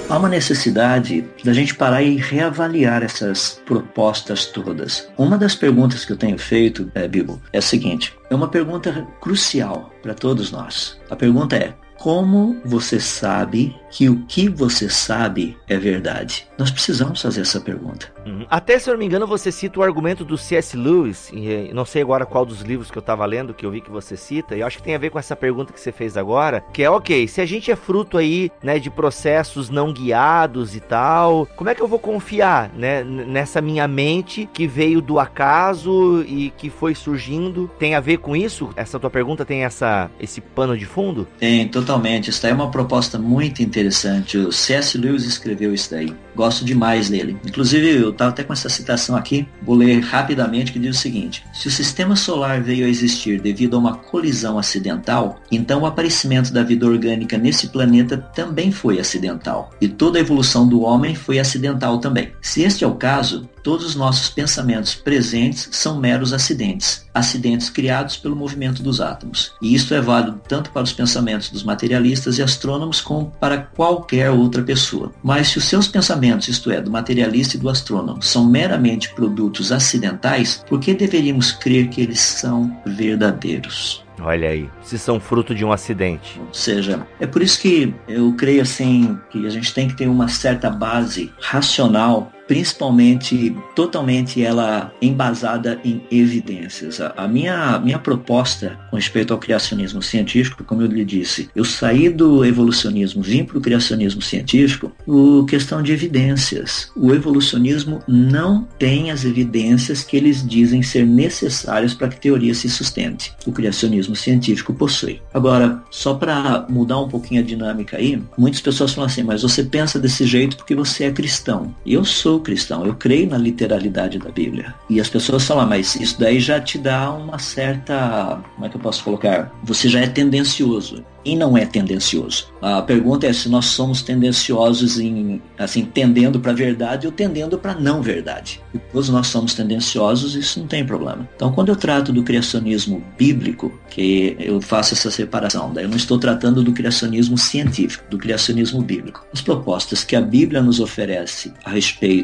Há uma necessidade da gente parar e reavaliar essas propostas todas. Uma das perguntas que eu tenho feito, é, Bibo, é a seguinte: é uma pergunta crucial para todos nós. A pergunta é: como você sabe que o que você sabe é verdade? Nós precisamos fazer essa pergunta. Uhum. Até, se eu não me engano, você cita o argumento do C.S. Lewis, e, não sei agora qual dos livros que eu tava lendo, que eu vi que você cita, e eu acho que tem a ver com essa pergunta que você fez agora, que é, ok, se a gente é fruto aí, né, de processos não guiados e tal, como é que eu vou confiar, né, nessa minha mente que veio do acaso e que foi surgindo? Tem a ver com isso? Essa tua pergunta tem essa, esse pano de fundo? Tem, totalmente. Isso daí é uma proposta muito interessante. O C.S. Lewis escreveu isso daí. Gosto demais dele. Inclusive, eu estava até com essa citação aqui, vou ler rapidamente, que diz o seguinte: Se o sistema solar veio a existir devido a uma colisão acidental, então o aparecimento da vida orgânica nesse planeta também foi acidental. E toda a evolução do homem foi acidental também. Se este é o caso, todos os nossos pensamentos presentes são meros acidentes, acidentes criados pelo movimento dos átomos. E isto é válido tanto para os pensamentos dos materialistas e astrônomos como para qualquer outra pessoa. Mas se os seus pensamentos, isto é, do materialista e do astrônomo, são meramente produtos acidentais, por que deveríamos crer que eles são verdadeiros? Olha aí, se são fruto de um acidente. Ou seja, é por isso que eu creio assim que a gente tem que ter uma certa base racional principalmente totalmente ela embasada em evidências. A, minha, minha proposta com respeito ao criacionismo científico, como eu lhe disse, eu saí do evolucionismo, vim para o criacionismo científico, o questão de evidências. O evolucionismo não tem as evidências que eles dizem ser necessárias para que a teoria se sustente. O criacionismo científico possui. Agora, só para mudar um pouquinho a dinâmica aí, muitas pessoas falam assim, mas você pensa desse jeito porque você é cristão. Eu sou sou cristão, eu creio na literalidade da Bíblia. E as pessoas falam, mas isso daí já te dá uma certa. Como é que eu posso colocar? Você já é tendencioso e não é tendencioso. A pergunta é se nós somos tendenciosos em, assim, tendendo para a verdade ou tendendo para não verdade. E todos nós somos tendenciosos, isso não tem problema. Então, quando eu trato do criacionismo bíblico, que eu faço essa separação, daí eu não estou tratando do criacionismo científico, do criacionismo bíblico. As propostas que a Bíblia nos oferece a respeito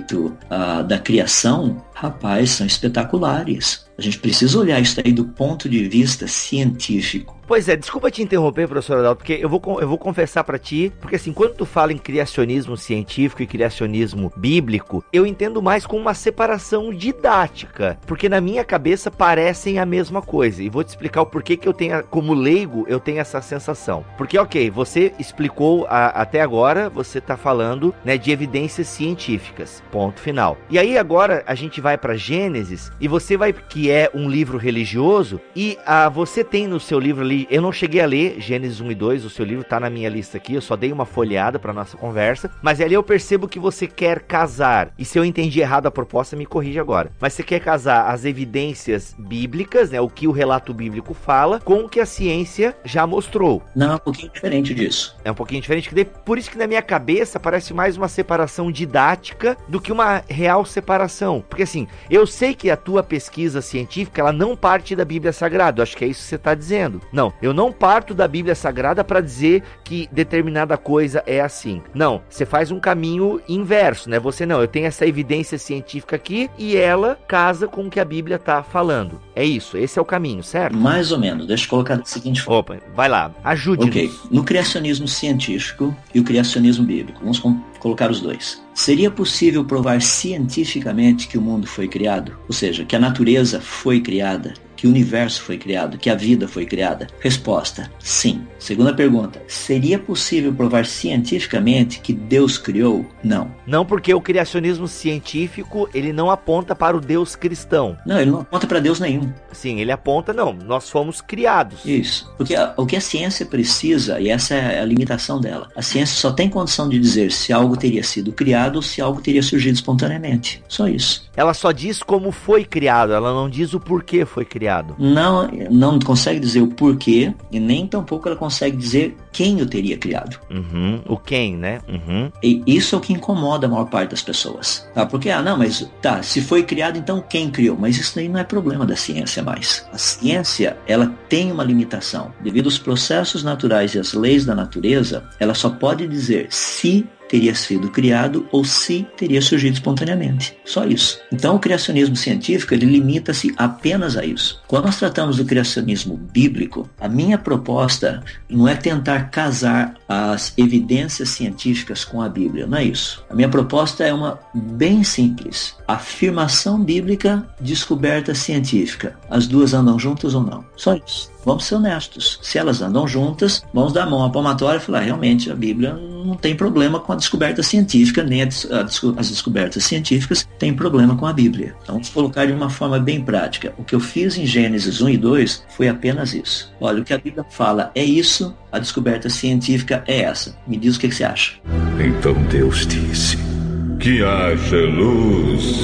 uh, da criação, rapaz, são espetaculares. A gente precisa olhar isso aí do ponto de vista científico. Pois é, desculpa te interromper, professor Adalto, porque eu vou, eu vou confessar para ti, porque assim, quando tu fala em criacionismo científico e criacionismo bíblico, eu entendo mais com uma separação didática, porque na minha cabeça parecem a mesma coisa. E vou te explicar o porquê que eu tenho, como leigo, eu tenho essa sensação. Porque, ok, você explicou a, até agora, você tá falando, né, de evidências científicas, ponto final. E aí agora a gente vai para Gênesis e você vai, que é um livro religioso, e a, você tem no seu livro ali eu não cheguei a ler Gênesis 1 e 2, o seu livro tá na minha lista aqui, eu só dei uma folheada para nossa conversa, mas ali eu percebo que você quer casar. E se eu entendi errado a proposta, me corrija agora. Mas você quer casar as evidências bíblicas, né, o que o relato bíblico fala, com o que a ciência já mostrou. Não, é um pouquinho diferente disso. É um pouquinho diferente, por isso que na minha cabeça parece mais uma separação didática do que uma real separação. Porque assim, eu sei que a tua pesquisa científica, ela não parte da Bíblia Sagrada, acho que é isso que você está dizendo. Não, eu não parto da Bíblia Sagrada para dizer que determinada coisa é assim. Não, você faz um caminho inverso, né? Você não, eu tenho essa evidência científica aqui e ela casa com o que a Bíblia está falando. É isso, esse é o caminho, certo? Mais ou menos. Deixa eu colocar da seguinte forma. Opa, vai lá, ajude-nos. Ok, no criacionismo científico e o criacionismo bíblico, vamos colocar os dois. Seria possível provar cientificamente que o mundo foi criado? Ou seja, que a natureza foi criada? Que o universo foi criado, que a vida foi criada? Resposta: sim. Segunda pergunta: seria possível provar cientificamente que Deus criou? Não. Não, porque o criacionismo científico ele não aponta para o Deus cristão. Não, ele não aponta para Deus nenhum. Sim, ele aponta não. Nós fomos criados. Isso. Porque a, o que a ciência precisa e essa é a limitação dela. A ciência só tem condição de dizer se algo teria sido criado ou se algo teria surgido espontaneamente. Só isso. Ela só diz como foi criado. Ela não diz o porquê foi criado criado. Não, não consegue dizer o porquê e nem tampouco ela consegue dizer quem o teria criado. Uhum, o quem, né? Uhum. E isso é o que incomoda a maior parte das pessoas. Tá? Porque, ah, não, mas tá, se foi criado, então quem criou? Mas isso aí não é problema da ciência mais. A ciência, ela tem uma limitação. Devido aos processos naturais e às leis da natureza, ela só pode dizer se teria sido criado ou se teria surgido espontaneamente. Só isso. Então, o criacionismo científico ele limita-se apenas a isso. Quando nós tratamos do criacionismo bíblico, a minha proposta não é tentar casar as evidências científicas com a Bíblia, não é isso. A minha proposta é uma bem simples: afirmação bíblica, descoberta científica. As duas andam juntas ou não? Só isso. Vamos ser honestos. Se elas andam juntas, vamos dar a mão à palmatória e falar: realmente a Bíblia não tem problema com a descoberta científica, nem as descobertas científicas têm problema com a Bíblia. Então, vamos colocar de uma forma bem prática. O que eu fiz em Gênesis 1 e 2 foi apenas isso. Olha, o que a Bíblia fala é isso, a descoberta científica é essa. Me diz o que, que você acha. Então Deus disse: Que haja luz.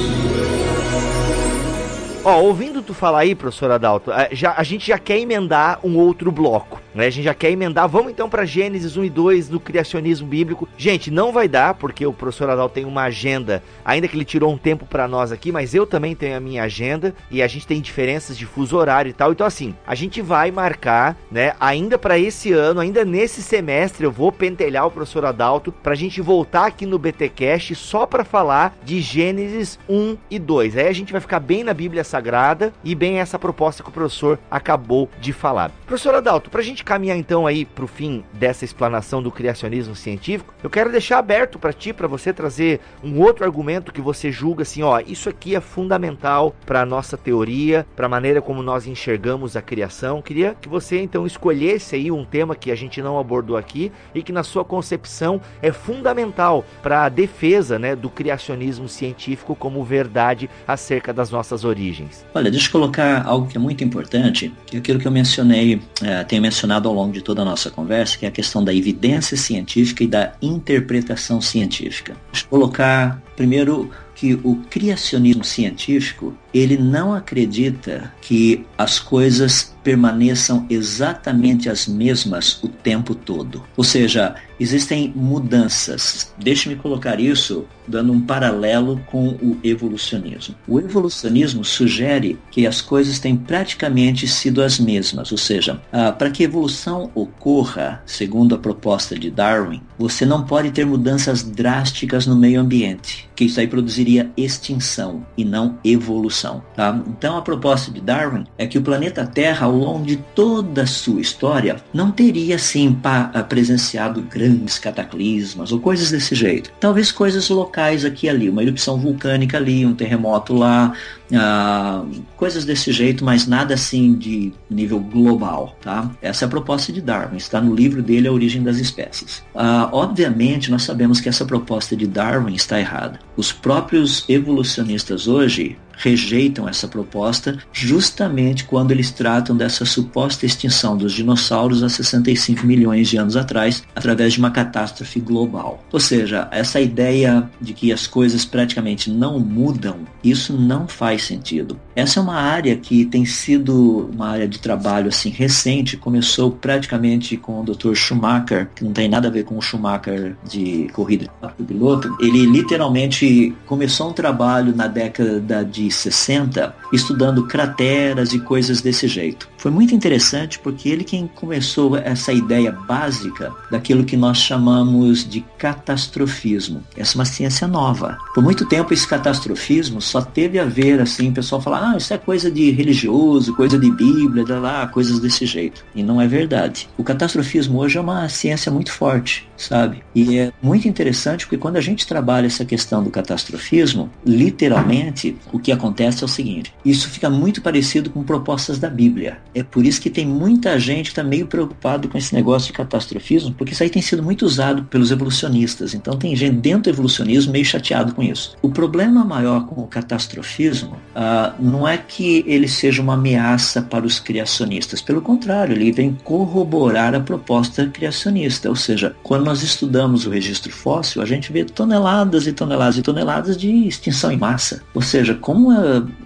Ó, ouvindo tu falar aí, professor Adalto, a, já, a gente já quer emendar um outro bloco, né? A gente já quer emendar. Vamos então para Gênesis 1 e 2 do criacionismo bíblico. Gente, não vai dar, porque o professor Adalto tem uma agenda, ainda que ele tirou um tempo para nós aqui, mas eu também tenho a minha agenda e a gente tem diferenças de fuso horário e tal. Então, assim, a gente vai marcar, né, ainda para esse ano, ainda nesse semestre, eu vou pentelhar o professor Adalto pra gente voltar aqui no BTcast só para falar de Gênesis 1 e 2. Aí a gente vai ficar bem na Bíblia Sagrada e bem essa proposta que o professor acabou de falar. Professor Adalto, para a gente caminhar então aí para o fim dessa explanação do criacionismo científico, eu quero deixar aberto para ti, para você trazer um outro argumento que você julga assim, ó, isso aqui é fundamental para a nossa teoria, para a maneira como nós enxergamos a criação. Queria que você então escolhesse aí um tema que a gente não abordou aqui e que na sua concepção é fundamental para a defesa, né, do criacionismo científico como verdade acerca das nossas origens. Olha, deixa eu colocar algo que é muito importante, que é aquilo que eu mencionei, é, tenho mencionado ao longo de toda a nossa conversa, que é a questão da evidência científica e da interpretação científica. Colocar primeiro que o criacionismo científico ele não acredita que as coisas permaneçam exatamente as mesmas o tempo todo. Ou seja, existem mudanças. Deixe-me colocar isso dando um paralelo com o evolucionismo. O evolucionismo sugere que as coisas têm praticamente sido as mesmas, ou seja, ah, para que evolução ocorra, segundo a proposta de Darwin, você não pode ter mudanças drásticas no meio ambiente, que isso aí produziria extinção e não evolução. Tá? Então a proposta de Darwin é que o planeta Terra, longo de toda a sua história, não teria sim presenciado grandes cataclismas ou coisas desse jeito. Talvez coisas locais aqui e ali, uma erupção vulcânica ali, um terremoto lá, ah, coisas desse jeito, mas nada assim de nível global, tá? Essa é a proposta de Darwin, está no livro dele A Origem das Espécies. Ah, obviamente, nós sabemos que essa proposta de Darwin está errada. Os próprios evolucionistas hoje rejeitam essa proposta justamente quando eles tratam dessa suposta extinção dos dinossauros há 65 milhões de anos atrás, através de uma catástrofe global. Ou seja, essa ideia de que as coisas praticamente não mudam, isso não faz sentido. Essa é uma área que tem sido uma área de trabalho assim recente, começou praticamente com o Dr. Schumacher, que não tem nada a ver com o Schumacher de corrida de piloto. Ele literalmente começou um trabalho na década de 60 estudando crateras e coisas desse jeito. Foi muito interessante porque ele quem começou essa ideia básica daquilo que nós chamamos de catastrofismo. Essa é uma ciência nova. Por muito tempo esse catastrofismo só teve a ver assim, o pessoal fala, ah, isso é coisa de religioso, coisa de Bíblia, lá, coisas desse jeito. E não é verdade. O catastrofismo hoje é uma ciência muito forte, sabe? E é muito interessante porque quando a gente trabalha essa questão do catastrofismo, literalmente o que acontece é o seguinte: isso fica muito parecido com propostas da Bíblia. É por isso que tem muita gente que está meio preocupado com esse negócio de catastrofismo, porque isso aí tem sido muito usado pelos evolucionistas. Então tem gente dentro do evolucionismo meio chateado com isso. O problema maior com o catastrofismo uh, não é que ele seja uma ameaça para os criacionistas. Pelo contrário, ele vem corroborar a proposta criacionista. Ou seja, quando nós estudamos o registro fóssil, a gente vê toneladas e toneladas e toneladas de extinção em massa. Ou seja, como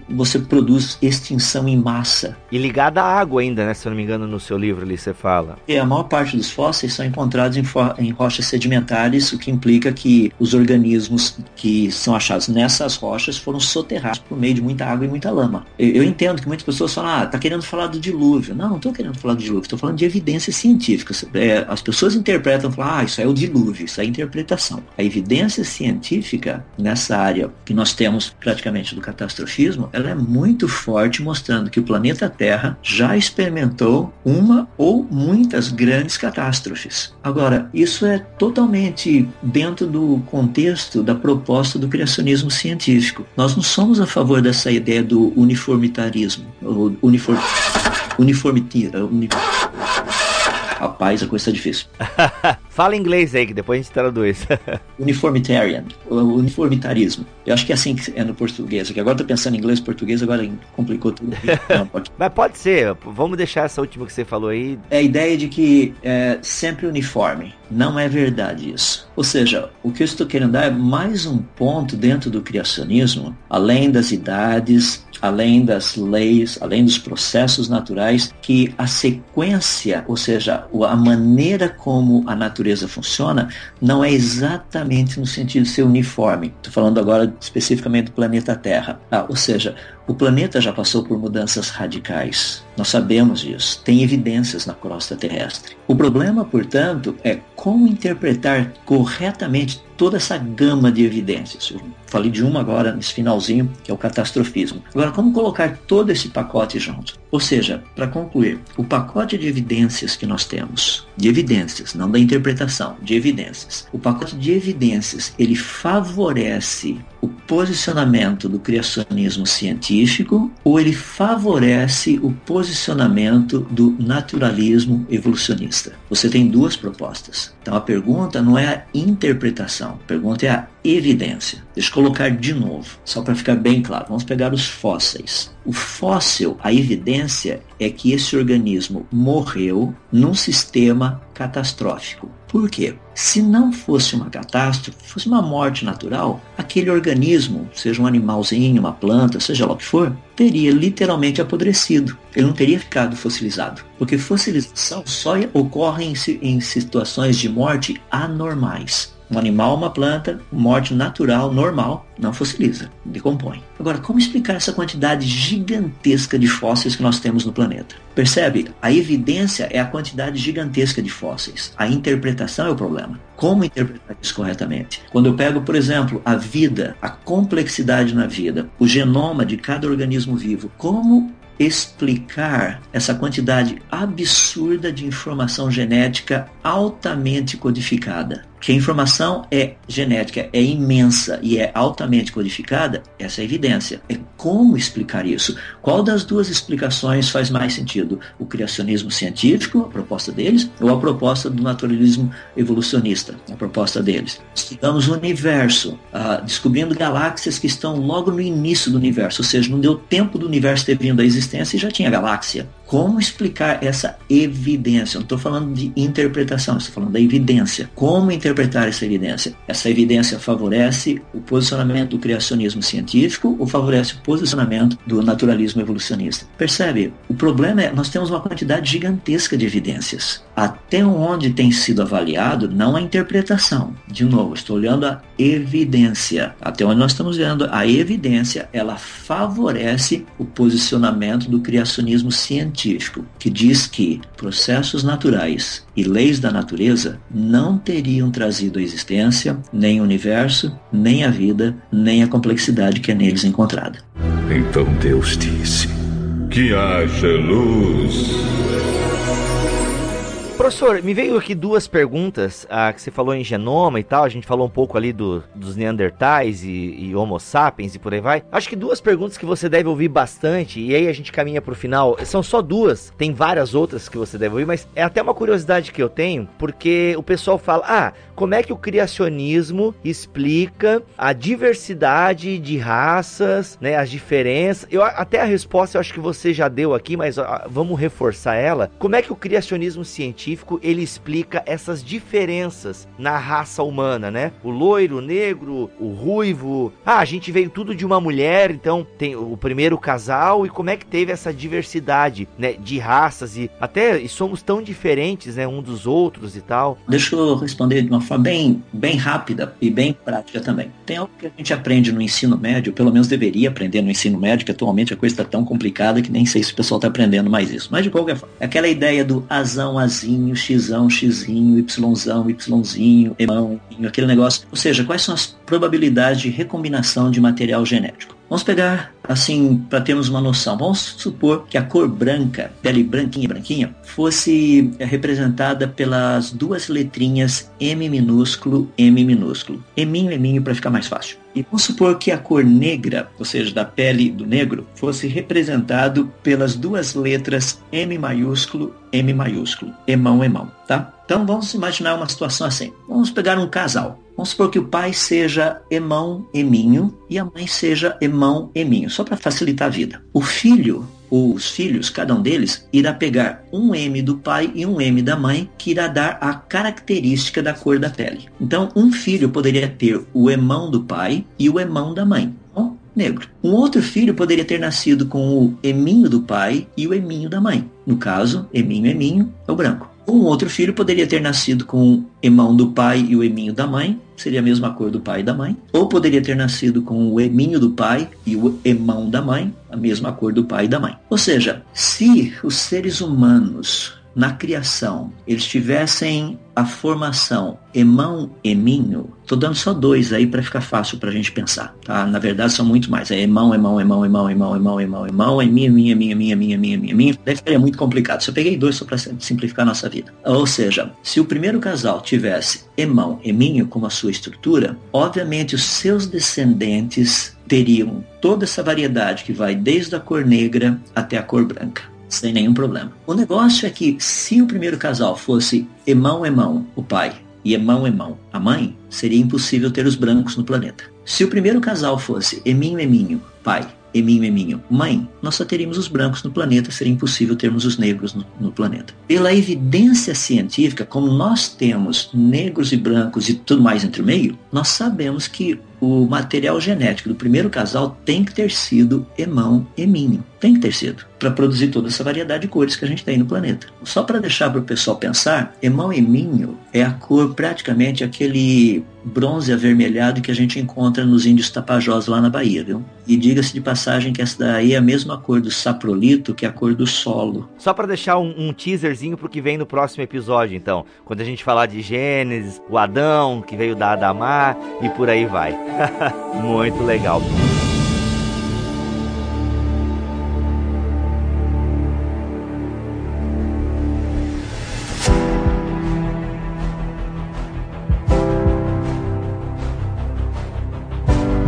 você produz extinção em massa. E ligada à água ainda, né? Se eu não me engano, no seu livro ali você fala. E a maior parte dos fósseis são encontrados em, em rochas sedimentares, o que implica que os organismos que são achados nessas rochas foram soterrados por meio de muita água e muita lama. Eu, eu entendo que muitas pessoas falam, ah, tá querendo falar do dilúvio. Não, não estou querendo falar do dilúvio, estou falando de evidências científicas. É, as pessoas interpretam, falam, ah, isso é o dilúvio, isso é a interpretação. A evidência científica nessa área que nós temos praticamente do catastrofismo, ela é muito forte, mostrando que o planeta Terra já experimentou uma ou muitas grandes catástrofes. Agora, isso é totalmente dentro do contexto da proposta do criacionismo científico. Nós não somos a favor dessa ideia do uniformitarismo, ou uniform, uniformita, Rapaz, a coisa tá difícil. Fala inglês aí, que depois a gente traduz. Uniformitarian, uniformitarismo. Eu acho que é assim que é no português. Aqui agora tô pensando em inglês e português, agora complicou tudo. Não, pode. Mas pode ser, vamos deixar essa última que você falou aí. É a ideia de que é sempre uniforme. Não é verdade isso. Ou seja, o que eu estou querendo dar é mais um ponto dentro do criacionismo, além das idades, além das leis, além dos processos naturais, que a sequência, ou seja, a maneira como a natureza funciona, não é exatamente no sentido de ser uniforme. Estou falando agora especificamente do planeta Terra. Ah, ou seja, o planeta já passou por mudanças radicais. Nós sabemos disso. Tem evidências na crosta terrestre. O problema, portanto, é como interpretar corretamente toda essa gama de evidências. Eu falei de uma agora nesse finalzinho, que é o catastrofismo. Agora, como colocar todo esse pacote junto? Ou seja, para concluir, o pacote de evidências que nós temos, de evidências, não da interpretação, de evidências. O pacote de evidências, ele favorece o posicionamento do criacionismo científico ou ele favorece o posicionamento do naturalismo evolucionista? Você tem duas propostas. Então a pergunta não é a interpretação, a pergunta é a evidência. Deixa eu colocar de novo, só para ficar bem claro. Vamos pegar os fósseis. O fóssil, a evidência é que esse organismo morreu num sistema catastrófico. Por quê? Se não fosse uma catástrofe, fosse uma morte natural, aquele organismo, seja um animalzinho, uma planta, seja lá o que for, teria literalmente apodrecido. Ele não teria ficado fossilizado. Porque fossilização só ocorre em, em situações de morte anormais. Um animal, uma planta, morte natural, normal, não fossiliza, decompõe. Agora, como explicar essa quantidade gigantesca de fósseis que nós temos no planeta? Percebe? A evidência é a quantidade gigantesca de fósseis. A interpretação é o problema. Como interpretar isso corretamente? Quando eu pego, por exemplo, a vida, a complexidade na vida, o genoma de cada organismo vivo, como explicar essa quantidade absurda de informação genética altamente codificada? Que a informação é genética, é imensa e é altamente codificada, essa é a evidência. É como explicar isso? Qual das duas explicações faz mais sentido? O criacionismo científico, a proposta deles, ou a proposta do naturalismo evolucionista, a proposta deles? Estudamos o universo, uh, descobrindo galáxias que estão logo no início do universo, ou seja, não deu tempo do universo ter vindo à existência e já tinha galáxia. Como explicar essa evidência? Não estou falando de interpretação, estou falando da evidência. Como interpretar essa evidência? Essa evidência favorece o posicionamento do criacionismo científico ou favorece o posicionamento do naturalismo evolucionista? Percebe? O problema é nós temos uma quantidade gigantesca de evidências. Até onde tem sido avaliado, não a interpretação. De novo, estou olhando a evidência. Até onde nós estamos vendo a evidência, ela favorece o posicionamento do criacionismo científico científico que diz que processos naturais e leis da natureza não teriam trazido à existência nem o universo, nem a vida, nem a complexidade que é neles encontrada. Então Deus disse: Que haja luz. Professor, me veio aqui duas perguntas, ah, que você falou em genoma e tal, a gente falou um pouco ali do, dos Neandertais e, e, Homo sapiens e por aí vai. Acho que duas perguntas que você deve ouvir bastante, e aí a gente caminha pro final, são só duas, tem várias outras que você deve ouvir, mas é até uma curiosidade que eu tenho, porque o pessoal fala, ah, como é que o criacionismo explica a diversidade de raças, né, as diferenças, eu, até a resposta eu acho que você já deu aqui, mas ó, vamos reforçar ela, como é que o criacionismo científico científico ele explica essas diferenças na raça humana, né? O loiro, o negro, o ruivo. Ah, a gente veio tudo de uma mulher, então tem o primeiro casal e como é que teve essa diversidade, né, de raças e até e somos tão diferentes, né, um dos outros e tal. Deixa eu responder de uma forma bem, bem rápida e bem prática também. Tem algo que a gente aprende no ensino médio, pelo menos deveria aprender no ensino médio, que atualmente a coisa está tão complicada que nem sei se o pessoal está aprendendo mais isso. Mas de qualquer forma, aquela ideia do azão, azinho, xão, xizinho, yzão, yzinho, emão, aquele negócio. Ou seja, quais são as probabilidades de recombinação de material genético? Vamos pegar, assim, para termos uma noção. Vamos supor que a cor branca, pele branquinha, branquinha, fosse representada pelas duas letrinhas M minúsculo, M minúsculo. Eminho, eminho, para ficar mais fácil. E vamos supor que a cor negra, ou seja, da pele do negro, fosse representado pelas duas letras M maiúsculo, M maiúsculo. Emão, emão, tá? Então vamos imaginar uma situação assim. Vamos pegar um casal. Vamos supor que o pai seja Emão Eminho e a mãe seja Emão Eminho, só para facilitar a vida. O filho os filhos, cada um deles, irá pegar um M do pai e um M da mãe, que irá dar a característica da cor da pele. Então, um filho poderia ter o emão do pai e o emão da mãe. Então, negro. Um outro filho poderia ter nascido com o eminho do pai e o eminho da mãe. No caso, eminho, eminho é o branco. Um outro filho poderia ter nascido com o emão do pai e o eminho da mãe, seria a mesma cor do pai e da mãe. Ou poderia ter nascido com o eminho do pai e o emão da mãe, a mesma cor do pai e da mãe. Ou seja, se os seres humanos na criação eles tivessem a formação emão eminho, tô dando só dois aí para ficar fácil para a gente pensar, tá? Na verdade são muito mais, é emão, emão, emão, emão, emão, emão, emão, emão, eminho, minha, minha, minha, minha, minha, minha, minha, daí ficaria muito complicado. Se eu peguei dois só para simplificar a nossa vida. Ou seja, se o primeiro casal tivesse emão, eminho como a sua estrutura, obviamente os seus descendentes teriam toda essa variedade que vai desde a cor negra até a cor branca sem nenhum problema. O negócio é que se o primeiro casal fosse irmão irmão, o pai, e irmão irmão, a mãe, seria impossível ter os brancos no planeta. Se o primeiro casal fosse eminho eminho, pai, eminho eminho, mãe, nós só teríamos os brancos no planeta, seria impossível termos os negros no, no, planeta. Pela evidência científica, como nós temos negros e brancos e tudo mais entre o meio, nós sabemos que o material genético do primeiro casal tem que ter sido emão eminho. Tem que ter sido. Para produzir toda essa variedade de cores que a gente tem no planeta. Só para deixar para o pessoal pensar, emão eminho é a cor praticamente aquele bronze avermelhado que a gente encontra nos índios tapajós lá na Bahia, viu? E diga-se de passagem que essa daí é a mesma cor do saprolito, que a cor do solo. Só para deixar um, um teaserzinho pro que vem no próximo episódio, então. Quando a gente falar de Gênesis, o Adão, que veio da Adamar, e por aí vai. Muito legal.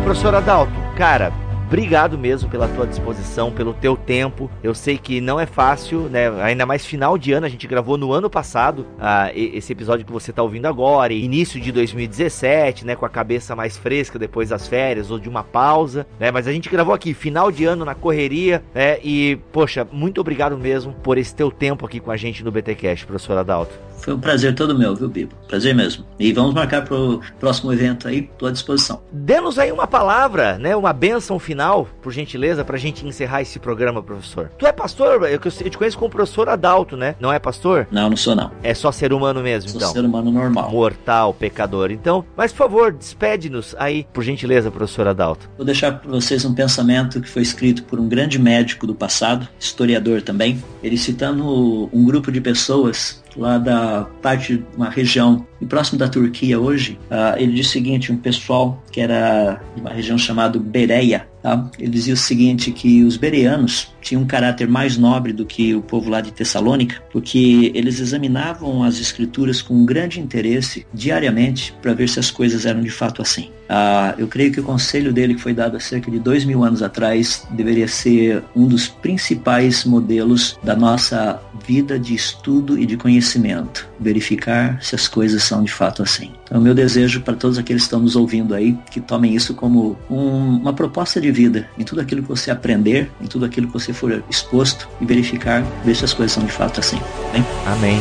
Professor Adalto, cara, obrigado mesmo pela tua disposição, pelo teu tempo. Eu sei que não é fácil, né? Ainda mais final de ano, a gente gravou no ano passado uh, esse episódio que você está ouvindo agora, início de 2017, né? Com a cabeça mais fresca depois das férias ou de uma pausa, né? Mas a gente gravou aqui, final de ano na correria, né? E, poxa, muito obrigado mesmo por esse teu tempo aqui com a gente no BTcast, professor Adalto. Foi um prazer todo meu, viu, Bibo? Prazer mesmo. E vamos marcar para o próximo evento aí, estou à disposição. Dê-nos aí uma palavra, né? Uma benção final, por gentileza, para a gente encerrar esse programa, professor. Tu é pastor? Eu, eu te conheço como professor Adalto, né? Não é pastor? Não, não sou não. É só ser humano mesmo, sou então? ser humano normal. Mortal, pecador. Então, mas por favor, despede-nos aí, por gentileza, professor Adalto. Vou deixar para vocês um pensamento que foi escrito por um grande médico do passado, historiador também. Ele citando um grupo de pessoas lá da parte, uma região próximo da Turquia hoje, uh, ele diz o seguinte, um pessoal que era de uma região chamada Bereia, tá? ele dizia o seguinte, que os bereanos tinham um caráter mais nobre do que o povo lá de Tessalônica, porque eles examinavam as escrituras com grande interesse diariamente para ver se as coisas eram de fato assim. Uh, eu creio que o conselho dele, que foi dado há cerca de dois mil anos atrás, deveria ser um dos principais modelos da nossa vida de estudo e de conhecimento. Verificar se as coisas são de fato assim. Então, meu desejo para todos aqueles que estão nos ouvindo aí, que tomem isso como um, uma proposta de vida, em tudo aquilo que você aprender, em tudo aquilo que você for exposto e verificar, ver se as coisas são de fato assim. Amém.